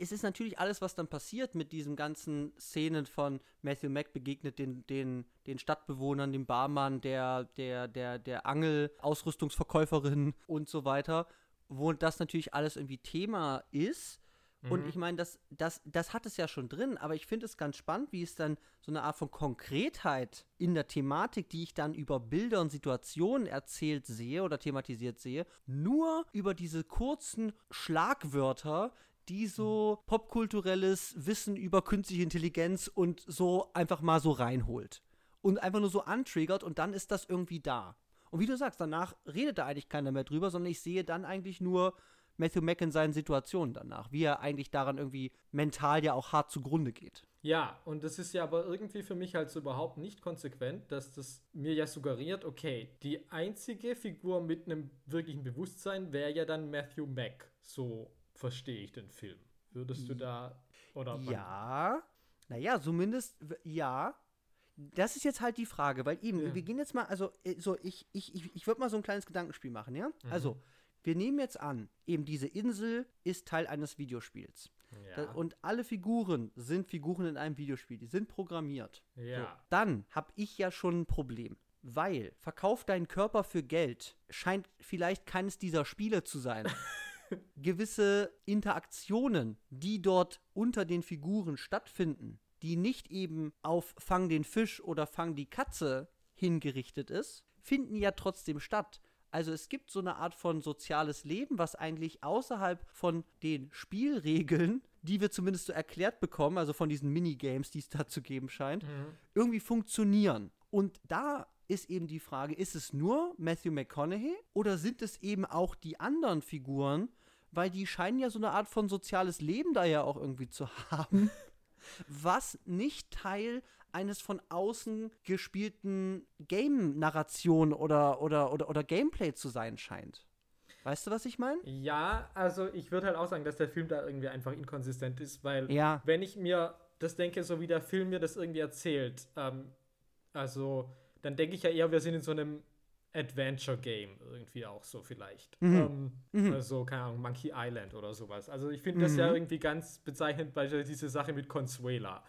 es ist natürlich alles, was dann passiert mit diesen ganzen Szenen von Matthew Mack begegnet den, den, den Stadtbewohnern, dem Barmann, der, der, der, der Angel-Ausrüstungsverkäuferin und so weiter, wo das natürlich alles irgendwie Thema ist und mhm. ich meine, das, das, das hat es ja schon drin, aber ich finde es ganz spannend, wie es dann so eine Art von Konkretheit in der Thematik, die ich dann über Bilder und Situationen erzählt sehe oder thematisiert sehe, nur über diese kurzen Schlagwörter, die so popkulturelles Wissen über künstliche Intelligenz und so einfach mal so reinholt. Und einfach nur so antriggert und dann ist das irgendwie da. Und wie du sagst, danach redet da eigentlich keiner mehr drüber, sondern ich sehe dann eigentlich nur Matthew Mack in seinen Situationen danach, wie er eigentlich daran irgendwie mental ja auch hart zugrunde geht. Ja, und das ist ja aber irgendwie für mich halt so überhaupt nicht konsequent, dass das mir ja suggeriert, okay, die einzige Figur mit einem wirklichen Bewusstsein wäre ja dann Matthew Mack. So verstehe ich den Film. Würdest du da oder Ja, naja, zumindest ja. Das ist jetzt halt die Frage, weil eben, Ja. wir gehen jetzt mal, also äh, so, ich, ich, ich, ich würde mal so ein kleines Gedankenspiel machen, ja? Mhm. Also, wir nehmen jetzt an, eben diese Insel ist Teil eines Videospiels. Da, Ja. und alle Figuren sind Figuren in einem Videospiel, die sind programmiert. So, ja. dann habe ich ja schon ein Problem. Weil verkauf deinen Körper für Geld scheint vielleicht keines dieser Spiele zu sein. Gewisse Interaktionen, die dort unter den Figuren stattfinden, die nicht eben auf Fang den Fisch oder Fang die Katze hingerichtet ist, finden ja trotzdem statt. Also es gibt so eine Art von soziales Leben, was eigentlich außerhalb von den Spielregeln, die wir zumindest so erklärt bekommen, also von diesen Minigames, die es da zu geben scheint, irgendwie funktionieren. Und da ist eben die Frage, ist es nur Matthew McConaughey oder sind es eben auch die anderen Figuren, weil die scheinen ja so eine Art von soziales Leben da ja auch irgendwie zu haben, was nicht Teil eines von außen gespielten Game-Narration oder, oder, oder, oder Gameplay zu sein scheint. Weißt du, was ich meine? Ja, also ich würde halt auch sagen, dass der Film da irgendwie einfach inkonsistent ist, weil Ja. wenn ich mir das denke, so wie der Film mir das irgendwie erzählt, ähm, also dann denke ich ja eher, wir sind in so einem Adventure-Game irgendwie auch so vielleicht. Mhm. Ähm, Also, keine Ahnung, Monkey Island oder sowas. Also ich finde das ja Mhm. irgendwie ganz bezeichnend bei diese Sache mit Consuela,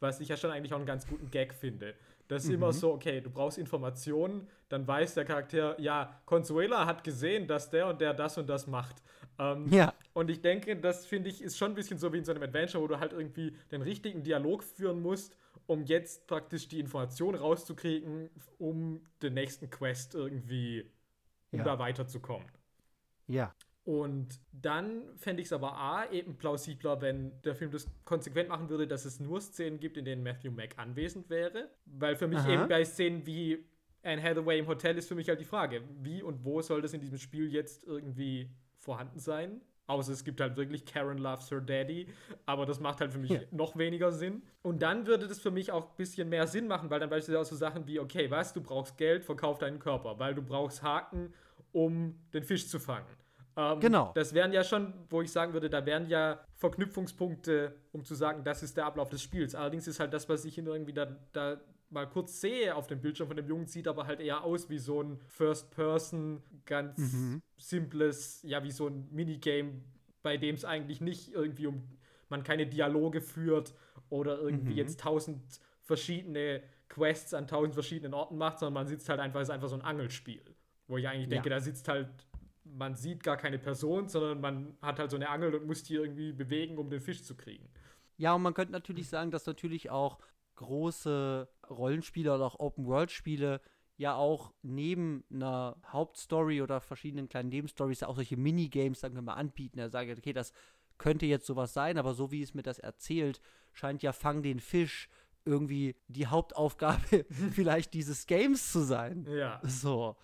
was ich ja schon eigentlich auch einen ganz guten Gag finde. Das ist Mhm. immer so, okay, du brauchst Informationen, dann weiß der Charakter, ja, Consuela hat gesehen, dass der und der das und das macht. Ähm, Ja. und ich denke, das finde ich, ist schon ein bisschen so wie in so einem Adventure, wo du halt irgendwie den richtigen Dialog führen musst, um jetzt praktisch die Information rauszukriegen, um den nächsten Quest irgendwie, Ja. da weiterzukommen. Ja. Und dann fände ich es aber A, eben plausibler, wenn der Film das konsequent machen würde, dass es nur Szenen gibt, in denen Matthew Mack anwesend wäre. Weil für mich Aha. eben bei Szenen wie Anne Hathaway im Hotel ist für mich halt die Frage, wie und wo soll das in diesem Spiel jetzt irgendwie vorhanden sein? Außer es gibt halt wirklich Karen loves her daddy, aber das macht halt für mich Ja. noch weniger Sinn. Und dann würde das für mich auch ein bisschen mehr Sinn machen, weil dann beispielsweise auch so Sachen wie, okay, was, du brauchst Geld, verkauf deinen Körper, weil du brauchst Haken, um den Fisch zu fangen. Ähm, Genau. Das wären ja schon, wo ich sagen würde, da wären ja Verknüpfungspunkte, um zu sagen, das ist der Ablauf des Spiels. Allerdings ist halt das, was ich irgendwie da, da mal kurz sehe auf dem Bildschirm von dem Jungen, sieht aber halt eher aus wie so ein First-Person, ganz Mhm. simples, ja, wie so ein Minigame, bei dem es eigentlich nicht irgendwie um, man keine Dialoge führt oder irgendwie Mhm. jetzt tausend verschiedene Quests an tausend verschiedenen Orten macht, sondern man sitzt halt einfach, es ist einfach so ein Angelspiel. Wo ich eigentlich denke, Ja. da sitzt halt, man sieht gar keine Person, sondern man hat halt so eine Angel und muss die irgendwie bewegen, um den Fisch zu kriegen. Ja, und man könnte natürlich sagen, dass natürlich auch große Rollenspiele oder auch Open-World-Spiele ja auch neben einer Hauptstory oder verschiedenen kleinen Nebenstories ja auch solche Minigames, sagen wir mal, anbieten. Er sagt, okay, das könnte jetzt sowas sein, aber so wie es mir das erzählt, scheint ja Fang den Fisch irgendwie die Hauptaufgabe vielleicht dieses Games zu sein. Ja. So.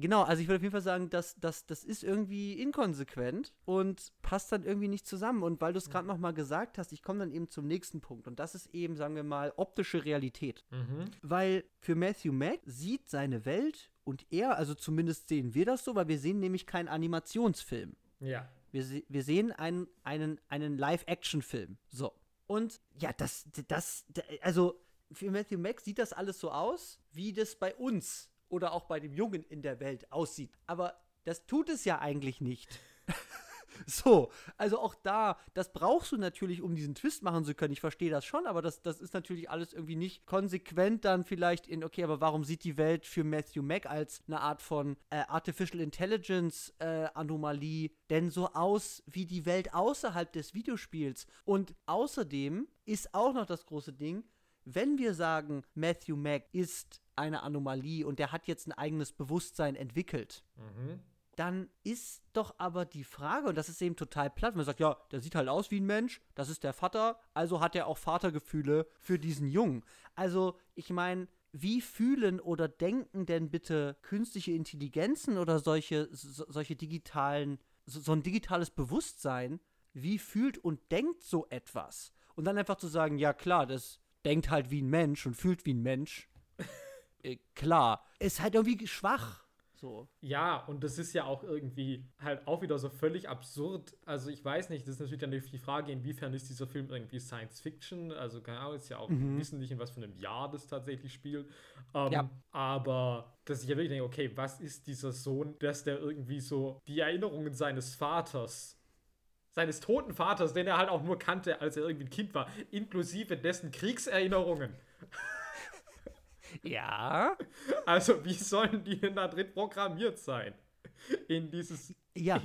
Genau, also ich würde auf jeden Fall sagen, dass, dass, das ist irgendwie inkonsequent und passt dann irgendwie nicht zusammen. Und weil du es gerade noch mal gesagt hast, ich komme dann eben zum nächsten Punkt. Und das ist eben, sagen wir mal, optische Realität. Mhm. Weil für Matthew Mack sieht seine Welt und er, also zumindest sehen wir das so, weil wir sehen nämlich keinen Animationsfilm. Ja. Wir, wir sehen einen, einen, einen Live-Action-Film. So. Und ja, das, das, also für Matthew Mack sieht das alles so aus, wie das bei uns oder auch bei dem Jungen in der Welt aussieht. Aber das tut es ja eigentlich nicht. so, also auch da, das brauchst du natürlich, um diesen Twist machen zu können. Ich verstehe das schon, aber das, das ist natürlich alles irgendwie nicht konsequent dann vielleicht in, okay, aber warum sieht die Welt für Matthew Mack als eine Art von äh, Artificial Intelligence äh, Anomalie denn so aus wie die Welt außerhalb des Videospiels? Und außerdem ist auch noch das große Ding, wenn wir sagen, Matthew Mack ist eine Anomalie und der hat jetzt ein eigenes Bewusstsein entwickelt, Mhm. dann ist doch aber die Frage, und das ist eben total platt, wenn man sagt, ja, der sieht halt aus wie ein Mensch, das ist der Vater, also hat er auch Vatergefühle für diesen Jungen. Also, ich meine, wie fühlen oder denken denn bitte künstliche Intelligenzen oder solche, so, solche digitalen, so, so ein digitales Bewusstsein, wie fühlt und denkt so etwas? Und dann einfach zu sagen, ja klar, das denkt halt wie ein Mensch und fühlt wie ein Mensch. äh, klar. Ist halt irgendwie schwach. So. Ja, und das ist ja auch irgendwie halt auch wieder so völlig absurd. Also ich weiß nicht, das ist natürlich dann die Frage, inwiefern ist dieser Film irgendwie Science Fiction? Also keine Ahnung, ist ja auch, mhm. wissen nicht, in was für einem Jahr das tatsächlich spielt. Ähm, ja. Aber dass ich ja wirklich denke, okay, was ist dieser Sohn, dass der irgendwie so die Erinnerungen seines Vaters seines toten Vaters, den er halt auch nur kannte, als er irgendwie ein Kind war, inklusive dessen Kriegserinnerungen. Ja. Also, wie sollen die in Madrid programmiert sein? In dieses. Ja.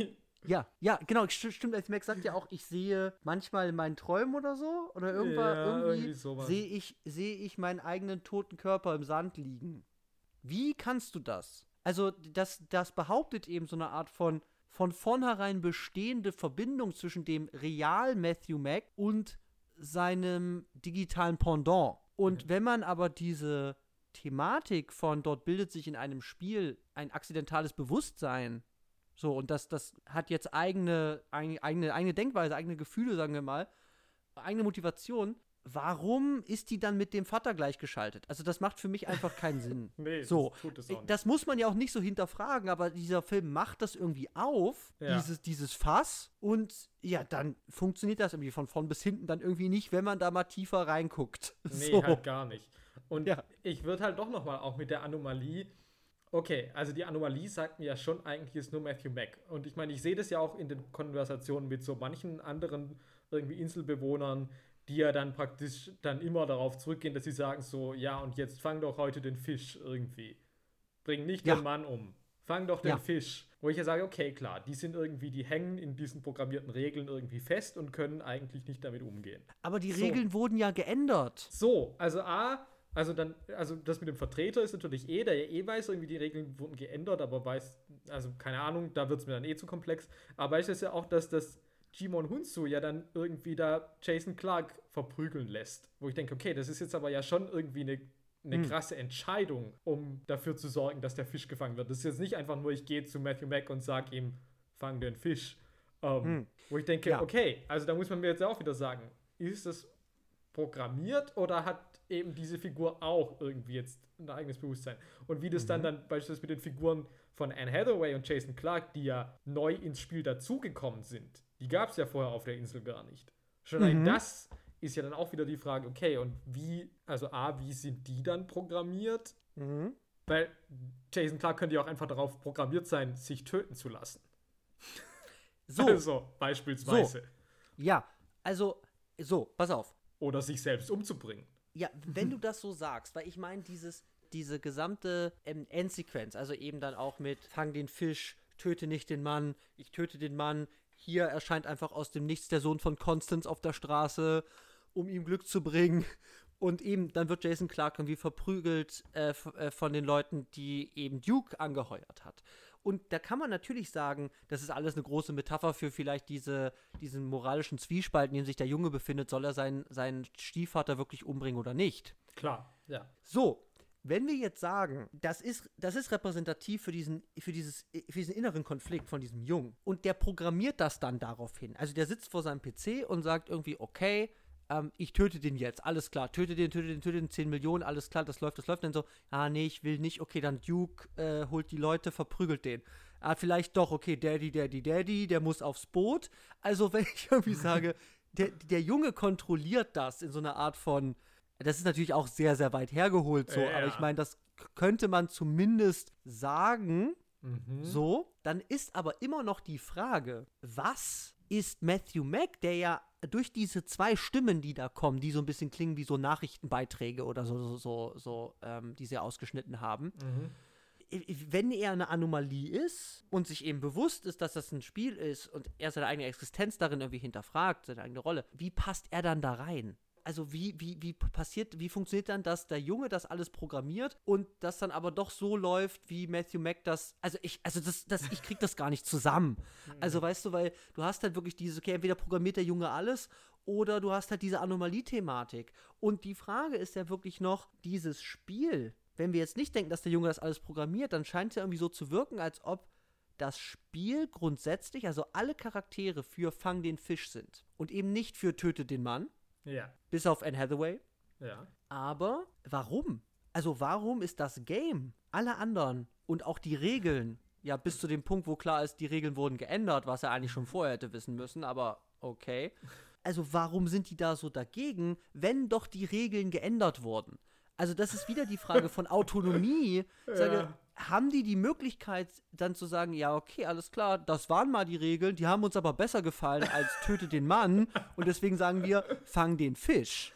Ja, ja, genau, stimmt. Als Max sagt ja auch, ich sehe manchmal in meinen Träumen oder so. Oder irgendwann, ja, irgendwie, irgendwie sehe ich, seh ich meinen eigenen toten Körper im Sand liegen. Wie kannst du das? Also, das, das behauptet eben so eine Art von von vornherein bestehende Verbindung zwischen dem real Matthew Mack und seinem digitalen Pendant. Und mhm. wenn man aber diese Thematik von dort bildet sich in einem Spiel ein akzidentales Bewusstsein. So, und das, das hat jetzt eigene, eigene, eigene Denkweise, eigene Gefühle, sagen wir mal, eigene Motivation. Warum ist die dann mit dem Vater gleichgeschaltet? Also, das macht für mich einfach keinen Sinn. nee, so, das, tut es auch nicht. das muss man ja auch nicht so hinterfragen, aber dieser Film macht das irgendwie auf, ja. dieses, dieses Fass. Und ja, dann funktioniert das irgendwie von vorn bis hinten dann irgendwie nicht, wenn man da mal tiefer reinguckt. Nee, so. halt gar nicht. Und ja. ich würde halt doch nochmal auch mit der Anomalie. Okay, also die Anomalie sagt mir ja schon, eigentlich ist nur Matthew Mack. Und ich meine, ich sehe das ja auch in den Konversationen mit so manchen anderen irgendwie Inselbewohnern, die ja dann praktisch dann immer darauf zurückgehen, dass sie sagen so, ja, und jetzt fang doch heute den Fisch irgendwie. Bring nicht ja. den Mann um. Fang doch den ja. Fisch. Wo ich ja sage, okay, klar, die sind irgendwie, die hängen in diesen programmierten Regeln irgendwie fest und können eigentlich nicht damit umgehen. Aber die so. Regeln wurden ja geändert. So, also A, also dann, also das mit dem Vertreter ist natürlich eh, der ja eh weiß, irgendwie die Regeln wurden geändert, aber weiß, also keine Ahnung, da wird es mir dann eh zu komplex. Aber ich weiß ja auch, dass das Jimon Hunsu ja dann irgendwie da Jason Clark verprügeln lässt. Wo ich denke, okay, das ist jetzt aber ja schon irgendwie eine, eine hm. krasse Entscheidung, um dafür zu sorgen, dass der Fisch gefangen wird. Das ist jetzt nicht einfach nur, ich gehe zu Matthew Mack und sage ihm, fang den Fisch. Ähm, hm. Wo ich denke, ja. okay, also da muss man mir jetzt auch wieder sagen, ist das programmiert oder hat eben diese Figur auch irgendwie jetzt ein eigenes Bewusstsein. Und wie das mhm. dann, dann beispielsweise mit den Figuren von Anne Hathaway und Jason Clark, die ja neu ins Spiel dazugekommen sind, die gab es ja vorher auf der Insel gar nicht. Schon mhm. allein das ist ja dann auch wieder die Frage, okay, und wie, also A, wie sind die dann programmiert? Mhm. Weil Jason Clark könnte ja auch einfach darauf programmiert sein, sich töten zu lassen. So. Also, beispielsweise. So. Ja, also, so, pass auf. Oder sich selbst umzubringen. Ja, wenn du das so sagst, weil ich meine, dieses, diese gesamte ähm, Endsequenz, also eben dann auch mit Fang den Fisch, töte nicht den Mann, ich töte den Mann, hier erscheint einfach aus dem Nichts der Sohn von Constance auf der Straße, um ihm Glück zu bringen. Und eben, dann wird Jason Clark irgendwie verprügelt äh, äh von den Leuten, die eben Duke angeheuert hat. Und da kann man natürlich sagen, das ist alles eine große Metapher für vielleicht diese, diesen moralischen Zwiespalt, in dem sich der Junge befindet. Soll er seinen, seinen Stiefvater wirklich umbringen oder nicht? Klar, ja. So, wenn wir jetzt sagen, das ist, das ist repräsentativ für diesen, für, dieses, für diesen inneren Konflikt von diesem Jungen und der programmiert das dann darauf hin. Also der sitzt vor seinem PC und sagt irgendwie, okay, ähm, ich töte den jetzt, alles klar, töte den, töte den, töte den, 10 Millionen, alles klar, das läuft, das läuft. Dann so, ah, nee, ich will nicht, okay, dann Duke äh, holt die Leute, verprügelt den. Ah, vielleicht doch, okay, Daddy, Daddy, Daddy, der muss aufs Boot. Also, wenn ich irgendwie sage, der, der Junge kontrolliert das in so einer Art von, das ist natürlich auch sehr, sehr weit hergeholt so, ja. aber ich meine, das könnte man zumindest sagen, mhm. so. Dann ist aber immer noch die Frage, was ist Matthew Mack, der ja durch diese zwei Stimmen, die da kommen, die so ein bisschen klingen wie so Nachrichtenbeiträge oder so, so, so, so ähm, die sie ausgeschnitten haben. Mhm. Wenn er eine Anomalie ist und sich eben bewusst ist, dass das ein Spiel ist und er seine eigene Existenz darin irgendwie hinterfragt, seine eigene Rolle, wie passt er dann da rein? Also wie, wie, wie passiert, wie funktioniert dann, dass der Junge das alles programmiert und das dann aber doch so läuft, wie Matthew Mack das, also ich, also das, das, ich krieg das gar nicht zusammen. Mhm. Also weißt du, weil du hast halt wirklich dieses, okay, entweder programmiert der Junge alles oder du hast halt diese Anomalie-Thematik. Und die Frage ist ja wirklich noch, dieses Spiel, wenn wir jetzt nicht denken, dass der Junge das alles programmiert, dann scheint es ja irgendwie so zu wirken, als ob das Spiel grundsätzlich, also alle Charaktere für Fang den Fisch sind und eben nicht für Töte den Mann, Ja. Bis auf Anne Hathaway. Ja. Aber warum? Also warum ist das Game, alle anderen und auch die Regeln, ja, bis zu dem Punkt, wo klar ist, die Regeln wurden geändert, was er eigentlich schon vorher hätte wissen müssen, aber okay. Also warum sind die da so dagegen, wenn doch die Regeln geändert wurden? Also das ist wieder die Frage von Autonomie. Sage, Ja. Haben die die Möglichkeit dann zu sagen, ja, okay, alles klar, das waren mal die Regeln, die haben uns aber besser gefallen als töte den Mann und deswegen sagen wir, fang den Fisch.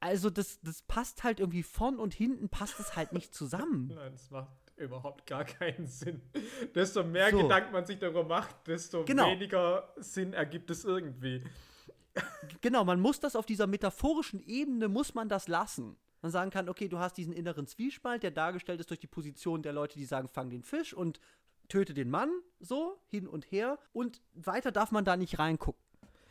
Also das, das passt halt irgendwie vorn und hinten passt es halt nicht zusammen. Nein, das macht überhaupt gar keinen Sinn. Desto mehr So. Gedanken man sich darüber macht, desto Genau. weniger Sinn ergibt es irgendwie. Genau, man muss das auf dieser metaphorischen Ebene, muss man das lassen. Man sagen kann, okay, du hast diesen inneren Zwiespalt, der dargestellt ist durch die Position der Leute, die sagen, fang den Fisch und töte den Mann, so, hin und her. Und weiter darf man da nicht reingucken.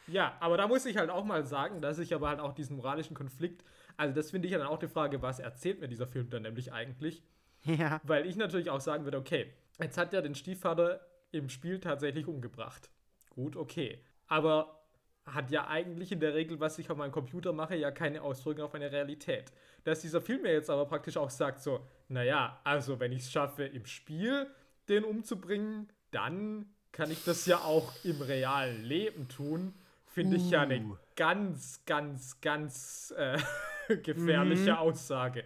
Ja, aber da muss ich halt auch mal sagen, dass ich aber halt auch diesen moralischen Konflikt, also das finde ich ja dann auch die Frage, was erzählt mir dieser Film dann nämlich eigentlich? Ja. Weil ich natürlich auch sagen würde, okay, jetzt hat ja den Stiefvater im Spiel tatsächlich umgebracht. Gut, okay. Aber hat ja eigentlich in der Regel, was ich auf meinem Computer mache, ja keine Auswirkungen auf meine Realität. Dass dieser Film mir jetzt aber praktisch auch sagt, so, naja, also wenn ich es schaffe, im Spiel den umzubringen, dann kann ich das ja auch im realen Leben tun. Finde ich ja eine Uh. ganz, ganz, ganz äh, gefährliche Mhm. Aussage.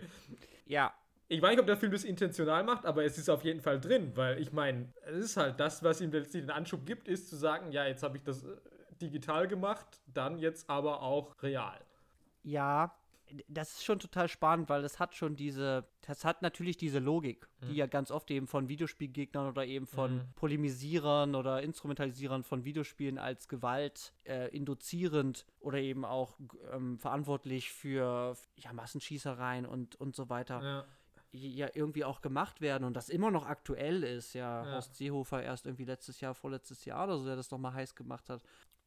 Ja. Ich weiß nicht, ob der Film das intentional macht, aber es ist auf jeden Fall drin, weil ich meine, es ist halt das, was ihm letztlich den Anschub gibt, ist zu sagen, ja, jetzt habe ich das äh, digital gemacht, dann jetzt aber auch real. Ja, das ist schon total spannend, weil das hat schon diese, das hat natürlich diese Logik, die ja ganz oft eben von Videospielgegnern oder eben von Mhm. Polemisierern oder Instrumentalisierern von Videospielen als Gewalt äh, induzierend oder eben auch ähm, verantwortlich für ja, Massenschießereien und, und so weiter Ja. ja irgendwie auch gemacht werden und das immer noch aktuell ist. Ja, Ja. Horst Seehofer erst irgendwie letztes Jahr, vorletztes Jahr oder so, der das noch mal heiß gemacht hat.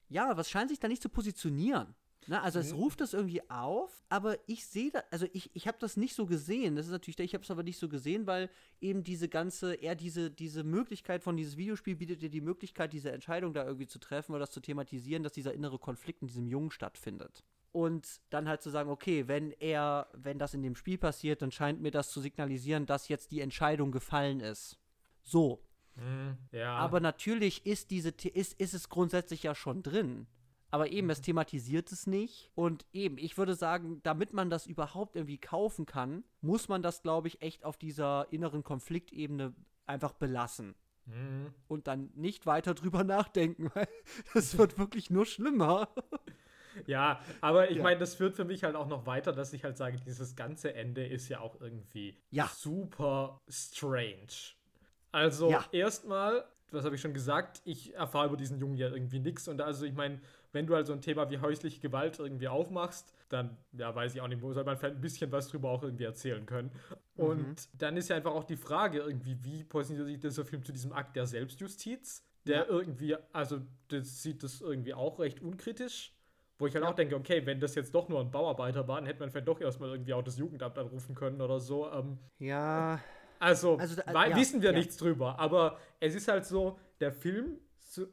Ja, es scheint sich da nicht zu positionieren. Ne? Also es Mhm. ruft das irgendwie auf, aber ich sehe da, also ich, ich habe das nicht so gesehen. Das ist natürlich, ich habe es aber nicht so gesehen, weil eben diese ganze, eher diese, diese Möglichkeit von dieses Videospiel bietet dir die Möglichkeit, diese Entscheidung da irgendwie zu treffen oder das zu thematisieren, dass dieser innere Konflikt in diesem Jungen stattfindet. Und dann halt zu sagen, okay, wenn er, wenn das in dem Spiel passiert, dann scheint mir das zu signalisieren, dass jetzt die Entscheidung gefallen ist. So. Hm, ja. Aber natürlich ist diese, ist, ist es grundsätzlich ja schon drin. Aber eben, es thematisiert es nicht. Und eben, ich würde sagen, damit man das überhaupt irgendwie kaufen kann, muss man das, glaube ich, echt auf dieser inneren Konfliktebene einfach belassen. Hm. Und dann nicht weiter drüber nachdenken, weil das wird wirklich nur schlimmer. Ja, aber ich Ja. meine, das führt für mich halt auch noch weiter, dass ich halt sage, dieses ganze Ende ist ja auch irgendwie Ja. super strange. Also Ja. erstmal, was habe ich schon gesagt, ich erfahre über diesen Jungen ja irgendwie nichts und also ich meine, wenn du halt so ein Thema wie häusliche Gewalt irgendwie aufmachst, dann, ja, weiß ich auch nicht, wo soll man vielleicht ein bisschen was drüber auch irgendwie erzählen können. Und dann ist ja einfach auch die Frage irgendwie, wie positioniert sich dieser Film zu diesem Akt der Selbstjustiz, der Ja. irgendwie, also das sieht das irgendwie auch recht unkritisch. Wo ich halt Ja. auch denke, okay, wenn das jetzt doch nur ein Bauarbeiter war, dann hätte man vielleicht doch erstmal irgendwie auch das Jugendamt anrufen können oder so. Ähm, Ja. also, Also da- ja, wissen wir ja. nichts drüber. Aber es ist halt so, der Film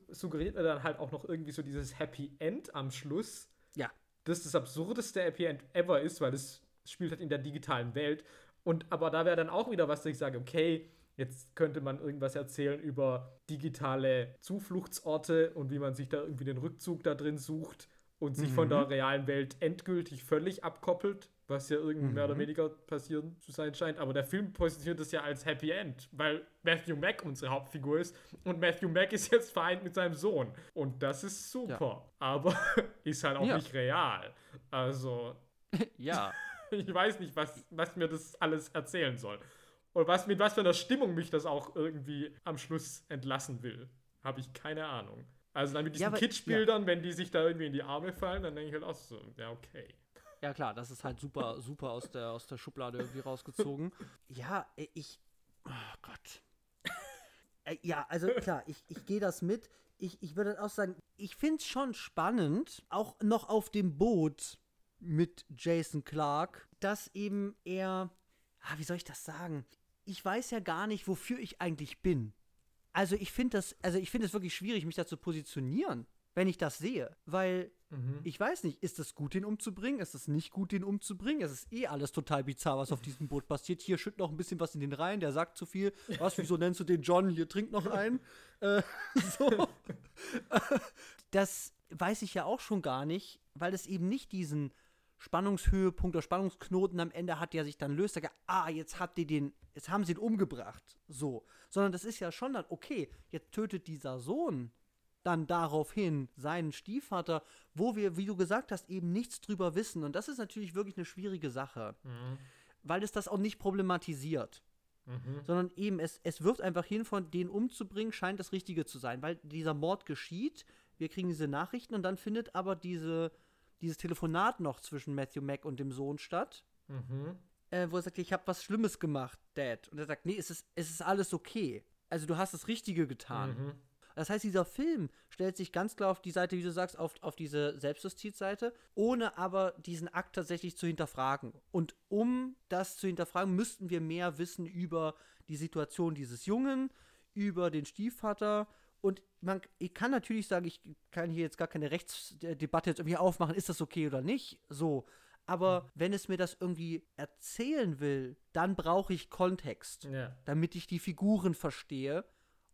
suggeriert mir dann halt auch noch irgendwie so dieses Happy End am Schluss. Ja. Das das absurdeste Happy End ever ist, weil es spielt halt in der digitalen Welt. Und aber da wäre dann auch wieder was, dass ich sage, okay, jetzt könnte man irgendwas erzählen über digitale Zufluchtsorte und wie man sich da irgendwie den Rückzug da drin sucht und sich von Mhm. der realen Welt endgültig völlig abkoppelt, was ja irgendwie mehr oder Mhm. weniger passieren zu sein scheint. Aber der Film positioniert es ja als Happy End, weil Matthew Mack unsere Hauptfigur ist und Matthew Mack ist jetzt vereint mit seinem Sohn. Und das ist super. Aber ist halt auch Ja. nicht real. Also, Ja. ich weiß nicht, was, was mir das alles erzählen soll. Und was, mit was für einer Stimmung mich das auch irgendwie am Schluss entlassen will. Habe ich keine Ahnung. Also dann mit diesen Ja, Kitschbildern, wenn die sich da irgendwie in die Arme fallen, dann denke ich halt auch so, ja, okay. Ja klar, das ist halt super, super aus der, aus der Schublade irgendwie rausgezogen. Ja, äh, ich. Oh Gott. Äh, Ja, also klar, ich, ich gehe das mit. Ich, ich würde auch sagen, ich finde es schon spannend, auch noch auf dem Boot mit Jason Clark, dass eben er. Ah, wie soll ich das sagen? Ich weiß ja gar nicht, wofür ich eigentlich bin. Also ich finde das, also ich finde es wirklich schwierig, mich da zu positionieren, wenn ich das sehe. Weil Mhm. Ich weiß nicht, ist es gut, den umzubringen? Ist es nicht gut, den umzubringen? Es ist eh alles total bizarr, was auf diesem Boot passiert. Hier schütt noch ein bisschen was in den Reihen, der sagt zu viel. Was, wieso nennst du den John? Hier trink noch einen. Äh, so. das weiß ich ja auch schon gar nicht, weil es eben nicht diesen Spannungshöhepunkt oder Spannungsknoten am Ende hat, der sich dann löst. Sage, ah, jetzt habt ihr den, jetzt haben sie ihn umgebracht. So. Sondern das ist ja schon dann, okay, jetzt tötet dieser Sohn dann daraufhin seinen Stiefvater, wo wir, wie du gesagt hast, eben nichts drüber wissen. Und das ist natürlich wirklich eine schwierige Sache, mhm. weil es das auch nicht problematisiert. Mhm. Sondern eben, es, es wirft einfach hin, von den umzubringen, scheint das Richtige zu sein, weil dieser Mord geschieht, wir kriegen diese Nachrichten und dann findet aber diese, dieses Telefonat noch zwischen Matthew Mack und dem Sohn statt. Mhm. Äh, wo er sagt, ich habe was Schlimmes gemacht, Dad. Und er sagt, nee, es ist, es ist alles okay. Also du hast das Richtige getan. Mhm. Das heißt, dieser Film stellt sich ganz klar auf die Seite, wie du sagst, auf, auf diese Selbstjustizseite, ohne aber diesen Akt tatsächlich zu hinterfragen. Und um das zu hinterfragen, müssten wir mehr wissen über die Situation dieses Jungen, über den Stiefvater. Und man, ich kann natürlich sagen, ich kann hier jetzt gar keine Rechtsdebatte jetzt irgendwie aufmachen, ist das okay oder nicht? So. Aber mhm. wenn es mir das irgendwie erzählen will, dann brauche ich Kontext, ja. damit ich die Figuren verstehe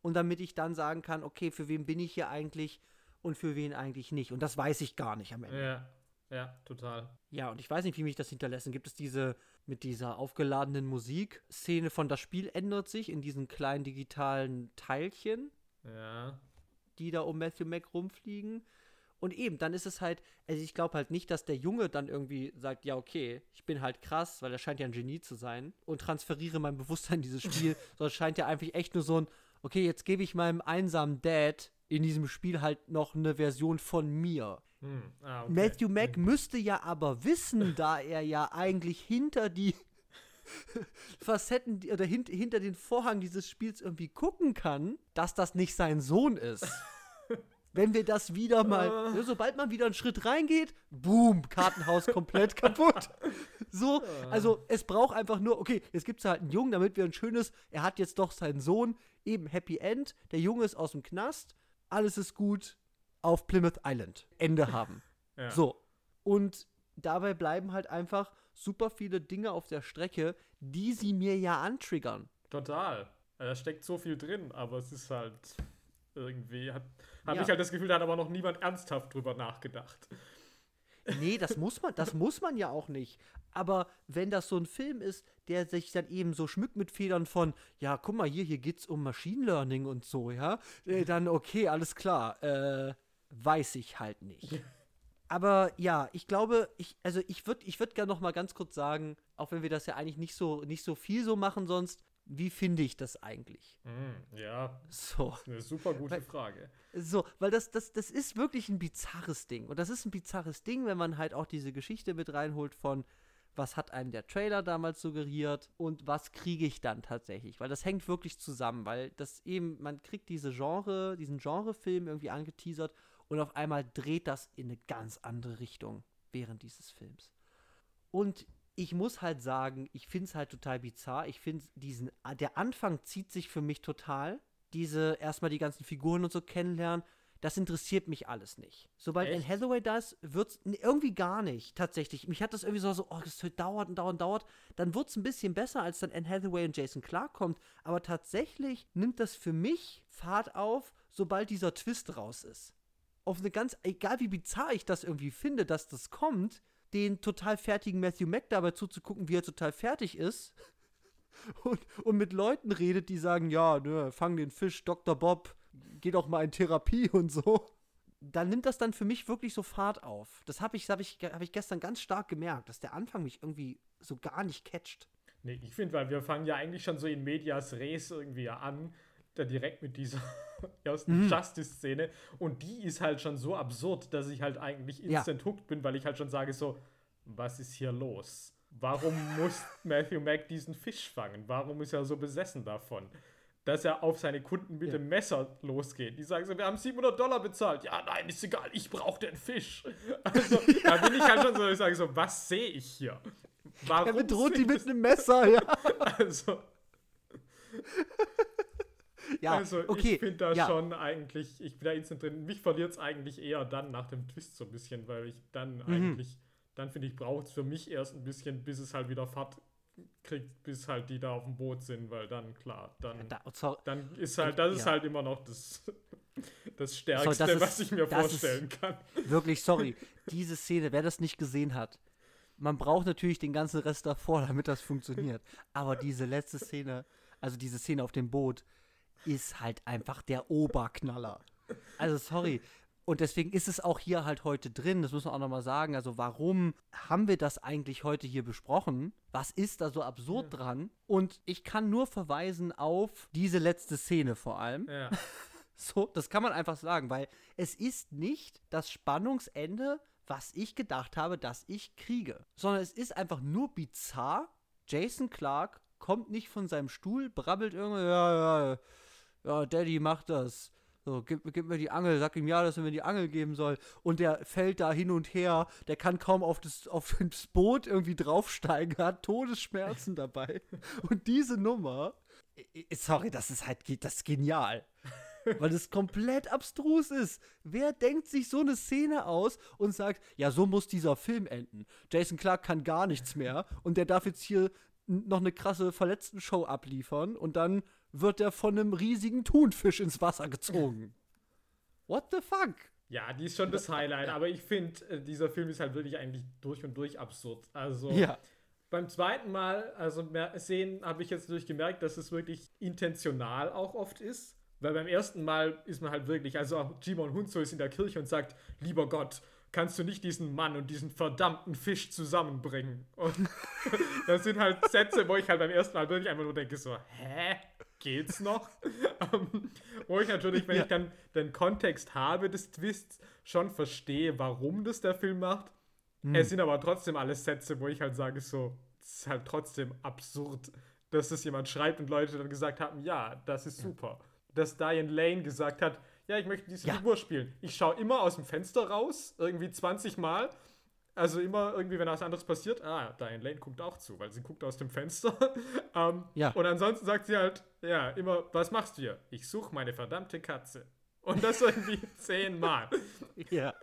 und damit ich dann sagen kann, okay, für wen bin ich hier eigentlich und für wen eigentlich nicht. Und das weiß ich gar nicht am Ende. Ja, ja, total. Ja, und ich weiß nicht, wie mich das hinterlässt. Gibt es diese mit dieser aufgeladenen Musikszene von das Spiel ändert sich in diesen kleinen digitalen Teilchen? Ja. Die da um Matthew Mac rumfliegen. Und eben, dann ist es halt, also ich glaube halt nicht, dass der Junge dann irgendwie sagt, ja, okay, ich bin halt krass, weil er scheint ja ein Genie zu sein und transferiere mein Bewusstsein in dieses Spiel, sondern scheint ja einfach echt nur so ein, okay, jetzt gebe ich meinem einsamen Dad in diesem Spiel halt noch eine Version von mir. Hm. Ah, okay. Matthew Mack hm. müsste ja aber wissen, da er ja eigentlich hinter die Facetten oder hint, hinter den Vorhang dieses Spiels irgendwie gucken kann, dass das nicht sein Sohn ist. Wenn wir das wieder mal, uh. sobald man wieder einen Schritt reingeht, boom, Kartenhaus komplett kaputt. So, also es braucht einfach nur, okay, jetzt gibt es halt einen Jungen, damit wir ein schönes, er hat jetzt doch seinen Sohn, eben Happy End, der Junge ist aus dem Knast, alles ist gut, auf Plymouth Island. Ende haben. ja. So. Und dabei bleiben halt einfach super viele Dinge auf der Strecke, die sie mir ja antriggern. Total. Da steckt so viel drin, aber es ist halt irgendwie, hat, habe ja. ich halt das Gefühl, da hat aber noch niemand ernsthaft drüber nachgedacht. Nee, das muss man, das muss man ja auch nicht. Aber wenn das so ein Film ist, der sich dann eben so schmückt mit Federn von, ja, guck mal hier, hier geht's um Machine Learning und so, ja, äh, dann okay, alles klar, äh, weiß ich halt nicht. Aber ja, ich glaube, ich, also ich würde ich würd gerne noch mal ganz kurz sagen, auch wenn wir das ja eigentlich nicht so, nicht so viel so machen sonst, wie finde ich das eigentlich? Mm, ja. So. Eine super gute weil, Frage. So, weil das, das, das ist wirklich ein bizarres Ding. Und das ist ein bizarres Ding, wenn man halt auch diese Geschichte mit reinholt von, was hat einem der Trailer damals suggeriert und was kriege ich dann tatsächlich? Weil das hängt wirklich zusammen, weil das eben, man kriegt diese Genre, diesen Genrefilm irgendwie angeteasert und auf einmal dreht das in eine ganz andere Richtung während dieses Films. Und ich muss halt sagen, ich finde es halt total bizarr. Ich finde diesen, der Anfang zieht sich für mich total. Diese, erstmal die ganzen Figuren und so kennenlernen, das interessiert mich alles nicht. Sobald Anne Hathaway da ist, wird's irgendwie gar nicht, tatsächlich. Mich hat das irgendwie so, so oh, das dauert und dauert und dauert. Dann wird es ein bisschen besser, als dann Anne Hathaway und Jason Clark kommt. Aber tatsächlich nimmt das für mich Fahrt auf, sobald dieser Twist raus ist. Auf eine ganz, egal wie bizarr ich das irgendwie finde, dass das kommt, den total fertigen Matthew Mack dabei zuzugucken, wie er total fertig ist. Und, und mit Leuten redet, die sagen, ja, ne, fang den Fisch, Dr. Bob, geh doch mal in Therapie und so. Dann nimmt das dann für mich wirklich so Fahrt auf. Das habe ich, hab ich, hab ich gestern ganz stark gemerkt, dass der Anfang mich irgendwie so gar nicht catcht. Nee, ich finde, weil wir fangen ja eigentlich schon so in Medias Res irgendwie an, da direkt mit dieser ersten mhm. Justice-Szene. Und die ist halt schon so absurd, dass ich halt eigentlich instant ja. hooked bin, weil ich halt schon sage so, was ist hier los? Warum muss Matthew Mack diesen Fisch fangen? Warum ist er so besessen davon? Dass er auf seine Kunden mit ja. dem Messer losgeht. Die sagen so, wir haben 700 Dollar bezahlt. Ja, nein, ist egal, ich brauche den Fisch. Also, ja. da bin ich halt schon so, ich sage so, was sehe ich hier? Warum er bedroht die mit einem Messer, ja. Also. ja, also okay. ich finde da ja. schon eigentlich, ich bin da instant drin. Mich verliert es eigentlich eher dann nach dem Twist so ein bisschen, weil ich dann Mhm. eigentlich, dann finde ich, braucht es für mich erst ein bisschen, bis es halt wieder Fahrt kriegt, bis halt die da auf dem Boot sind, weil dann, klar, dann, Da, sorry, dann ist halt, das ist Ja. halt immer noch das, das Stärkste, das ist- was ich mir das vorstellen kann. wirklich, sorry. Diese Szene, wer das nicht gesehen hat, man braucht natürlich den ganzen Rest davor, damit das funktioniert. Aber diese letzte Szene, also diese Szene auf dem Boot, ist halt einfach der Oberknaller. Also sorry. Und deswegen ist es auch hier halt heute drin, das muss man auch nochmal sagen. Also warum haben wir das eigentlich heute hier besprochen? Was ist da so absurd dran? Und ich kann nur verweisen auf diese letzte Szene vor allem. Ja. So, das kann man einfach sagen, weil es ist nicht das Spannungsende, was ich gedacht habe, dass ich kriege, sondern es ist einfach nur bizarr. Jason Clark kommt nicht von seinem Stuhl, brabbelt irgendwie, ja, ja, ja, Daddy macht das. So, gib, gib mir die Angel, sag ihm ja, dass er mir die Angel geben soll. Und der fällt da hin und her, der kann kaum auf das, auf das Boot irgendwie draufsteigen, hat Todesschmerzen dabei. Und diese Nummer, sorry, das ist halt, das ist genial. Weil es komplett abstrus ist. Wer denkt sich so eine Szene aus und sagt, ja, so muss dieser Film enden. Jason Clark kann gar nichts mehr und der darf jetzt hier noch eine krasse Verletzten-Show abliefern und dann wird er von einem riesigen Thunfisch ins Wasser gezogen. What the fuck? Ja, die ist schon das Highlight, aber ich finde, äh, dieser Film ist halt wirklich eigentlich durch und durch absurd. Also Ja. beim zweiten Mal, also mehr sehen, habe ich jetzt durch gemerkt, dass es wirklich intentional auch oft ist. Weil beim ersten Mal ist man halt wirklich, also auch Jimon Hunzo ist in der Kirche und sagt, lieber Gott, kannst du nicht diesen Mann und diesen verdammten Fisch zusammenbringen? Und das sind halt Sätze, wo ich halt beim ersten Mal wirklich einfach nur denke so, hä? Geht's noch? Ähm, wo ich natürlich, wenn Ja. ich dann den Kontext habe des Twists, schon verstehe, warum das der Film macht. Es sind aber trotzdem alles Sätze, wo ich halt sage, so, es ist halt trotzdem absurd, dass das jemand schreibt und Leute dann gesagt haben, ja, das ist super. Dass Diane Lane gesagt hat, ja, ich möchte diese Ja. Figur spielen. Ich schaue immer aus dem Fenster raus, irgendwie 20 Mal. Also immer irgendwie, wenn was anderes passiert, ah, Diane Lane guckt auch zu, weil sie guckt aus dem Fenster. ähm, Ja. Und ansonsten sagt sie halt, ja, immer, was machst du hier? Ich suche meine verdammte Katze. Und das irgendwie zehnmal. Ja.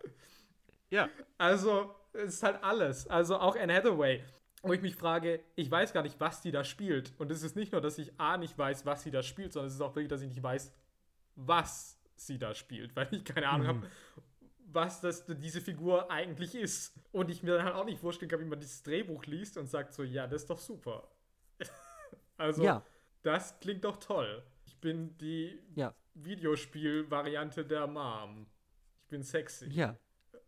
Ja. Also, es ist halt alles. Also auch Anne Hathaway, wo ich mich frage, ich weiß gar nicht, was die da spielt. Und es ist nicht nur, dass ich A nicht weiß, was sie da spielt, sondern es ist auch wirklich, dass ich nicht weiß, was sie da spielt, weil ich keine Ahnung habe, was das, diese Figur eigentlich ist. Und ich mir dann halt auch nicht vorstellen kann, wie man dieses Drehbuch liest und sagt so, ja, das ist doch super. also, Ja. das klingt doch toll. Ich bin die Ja. Videospiel-Variante der Mom. Ich bin sexy. Ja.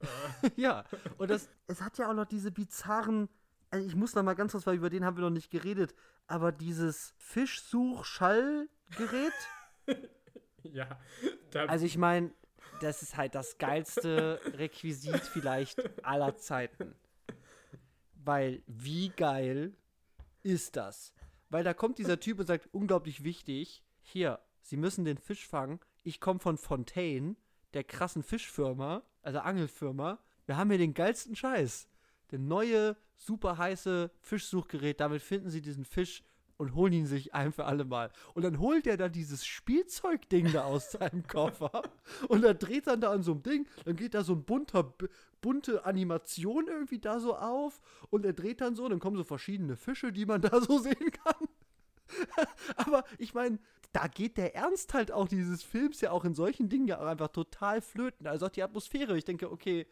ja. Und das, es hat ja auch noch diese bizarren. Also ich muss noch mal ganz kurz, weil über den haben wir noch nicht geredet. Aber dieses Fischsuch-Schallgerät. Ja, da, also ich meine, das ist halt das geilste Requisit vielleicht aller Zeiten. Weil wie geil ist das? Weil da kommt dieser Typ und sagt, unglaublich wichtig, hier, Sie müssen den Fisch fangen. Ich komme von Fontaine, der krassen Fischfirma, also Angelfirma. Wir haben hier den geilsten Scheiß. Der neue, super heiße Fischsuchgerät. Damit finden Sie diesen Fisch und holen ihn sich ein für alle Mal. Und dann holt er da dieses Spielzeugding da aus seinem Koffer und er dreht dann da an so einem Ding, dann geht da so ein bunter, bunte Animation irgendwie da so auf und er dreht dann so, dann kommen so verschiedene Fische, die man da so sehen kann. Aber ich meine, da geht der Ernst halt auch dieses Films ja auch in solchen Dingen ja auch einfach total flöten. Also auch die Atmosphäre. Ich denke, okay,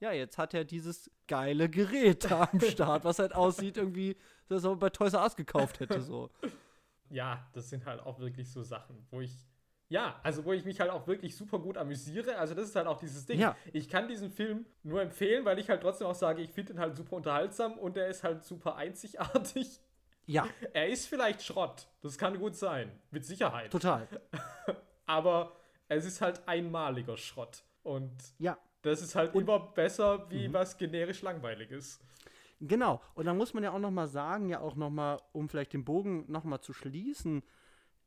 ja, jetzt hat er dieses geile Gerät da am Start, was halt aussieht irgendwie, dass er bei Toys R Us gekauft hätte, so. ja, das sind halt auch wirklich so Sachen, wo ich, ja, also wo ich mich halt auch wirklich super gut amüsiere. Also das ist halt auch dieses Ding. Ja. Ich kann diesen Film nur empfehlen, weil ich halt trotzdem auch sage, ich finde ihn halt super unterhaltsam und er ist halt super einzigartig. Ja, Er ist vielleicht Schrott, das kann gut sein, mit Sicherheit. total. Aber es ist halt einmaliger Schrott. Und Ja, das ist halt immer besser, wie was generisch langweilig ist. Genau, und dann muss man ja auch noch mal sagen, ja auch noch mal, um vielleicht den Bogen noch mal zu schließen,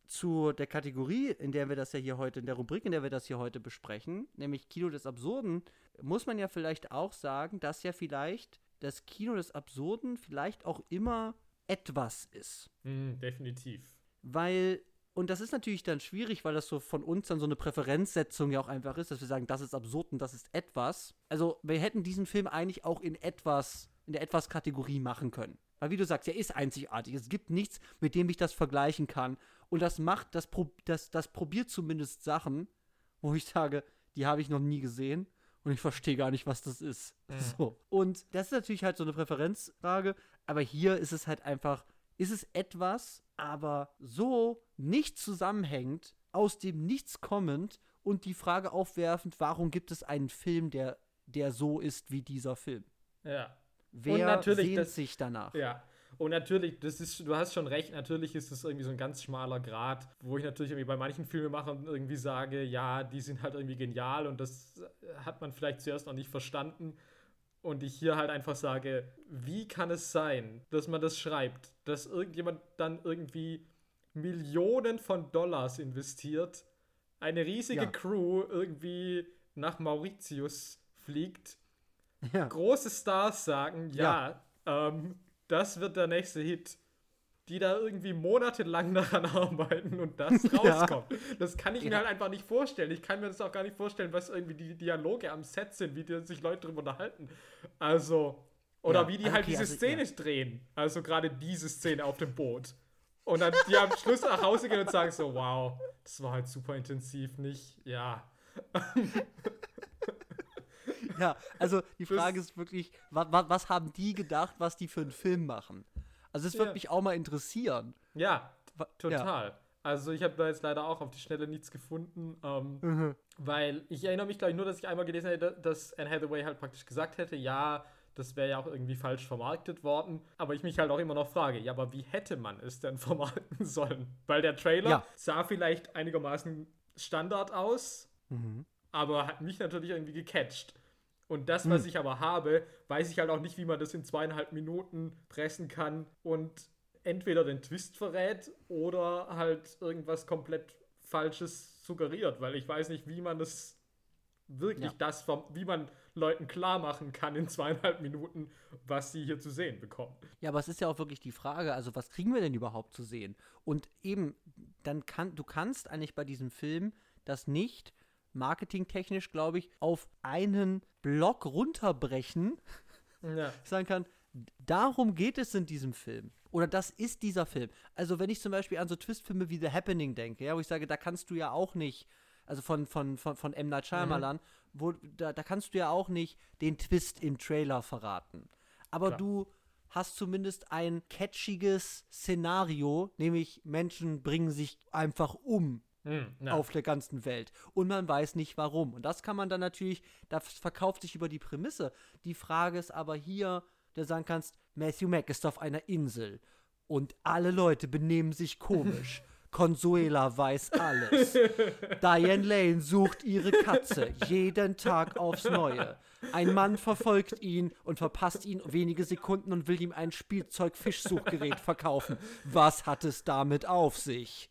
zu der Kategorie, in der wir das ja hier heute, in der Rubrik, in der wir das hier heute besprechen, nämlich Kino des Absurden, muss man ja vielleicht auch sagen, dass ja vielleicht das Kino des Absurden vielleicht auch immer etwas ist. Hm, definitiv. Weil und das ist natürlich dann schwierig, weil das so von uns dann so eine Präferenzsetzung ja auch einfach ist, dass wir sagen, das ist absurd und das ist etwas. Also wir hätten diesen Film eigentlich auch in etwas, in der etwas Kategorie machen können. Weil wie du sagst, er ist einzigartig. Es gibt nichts, mit dem ich das vergleichen kann. Und das macht, das, das, das probiert zumindest Sachen, wo ich sage, die habe ich noch nie gesehen und ich verstehe gar nicht, was das ist. Mhm. So. Und das ist natürlich halt so eine Präferenzfrage, aber hier ist es halt einfach, ist es etwas, aber so nicht zusammenhängend, aus dem Nichts kommend und die Frage aufwerfend, warum gibt es einen Film, der, der so ist wie dieser Film? Ja. Wer sehnt das, sich danach? Ja. Und natürlich, das ist, du hast schon recht, natürlich ist das irgendwie so ein ganz schmaler Grad, wo ich natürlich irgendwie bei manchen Filmemachern irgendwie sage, ja, die sind halt irgendwie genial und das hat man vielleicht zuerst noch nicht verstanden. Und ich hier halt einfach sage, wie kann es sein, dass man das schreibt, dass irgendjemand dann irgendwie Millionen von Dollars investiert, eine riesige ja. Crew irgendwie nach Mauritius fliegt, ja. große Stars sagen, ja, ja ähm, das wird der nächste Hit, die da irgendwie monatelang daran arbeiten und das rauskommt. Ja. Das kann ich mir halt einfach nicht vorstellen. Ich kann mir das auch gar nicht vorstellen, was irgendwie die Dialoge am Set sind, wie die sich Leute darüber unterhalten. Also, oder wie die halt okay, diese also, Szene drehen. Also gerade diese Szene auf dem Boot. Und dann die am Schluss nach Hause gehen und sagen so, wow, das war halt super intensiv, nicht? Ja. ja, also die Frage ist wirklich, was, was, haben die gedacht, was die für einen Film machen? Also es würde ja. mich auch mal interessieren. Ja, total. Ja. Also ich habe da jetzt leider auch auf die Schnelle nichts gefunden, ähm, mhm. weil ich erinnere mich, glaube ich, nur, dass ich einmal gelesen hätte, dass Anne Hathaway halt praktisch gesagt hätte, ja, das wäre ja auch irgendwie falsch vermarktet worden. Aber ich mich halt auch immer noch frage, ja, aber wie hätte man es denn vermarkten sollen? Weil der Trailer ja. sah vielleicht einigermaßen Standard aus, mhm. aber hat mich natürlich irgendwie gecatcht. Und das, was mhm. ich aber habe, weiß ich halt auch nicht, wie man das in zweieinhalb Minuten pressen kann und entweder den Twist verrät oder halt irgendwas komplett Falsches suggeriert, weil ich weiß nicht, wie man das wirklich ja. das, wie man Leuten klar machen kann in zweieinhalb Minuten, was sie hier zu sehen bekommen. Ja, aber es ist ja auch wirklich die Frage, also was kriegen wir denn überhaupt zu sehen? Und eben, dann kann, du kannst eigentlich bei diesem Film das nicht marketingtechnisch, glaube ich, auf einen Block runterbrechen. Ja. Sagen kann, darum geht es in diesem Film. Oder das ist dieser Film. Also, wenn ich zum Beispiel an so Twistfilme wie The Happening denke, ja, wo ich sage, da kannst du ja auch nicht also von, von, von, von M. Night Shyamalan, mhm. wo, da, da kannst du ja auch nicht den Twist im Trailer verraten. Aber Klar. du hast zumindest ein catchiges Szenario, nämlich Menschen bringen sich einfach um ja. auf der ganzen Welt. Und man weiß nicht warum. Und das kann man dann natürlich, das verkauft sich über die Prämisse. Die Frage ist aber hier, der sagen kannst, Matthew Mack ist auf einer Insel und alle Leute benehmen sich komisch. Consuela weiß alles. Diane Lane sucht ihre Katze jeden Tag aufs Neue. Ein Mann verfolgt ihn und verpasst ihn wenige Sekunden und will ihm ein Spielzeug-Fischsuchgerät verkaufen. Was hat es damit auf sich?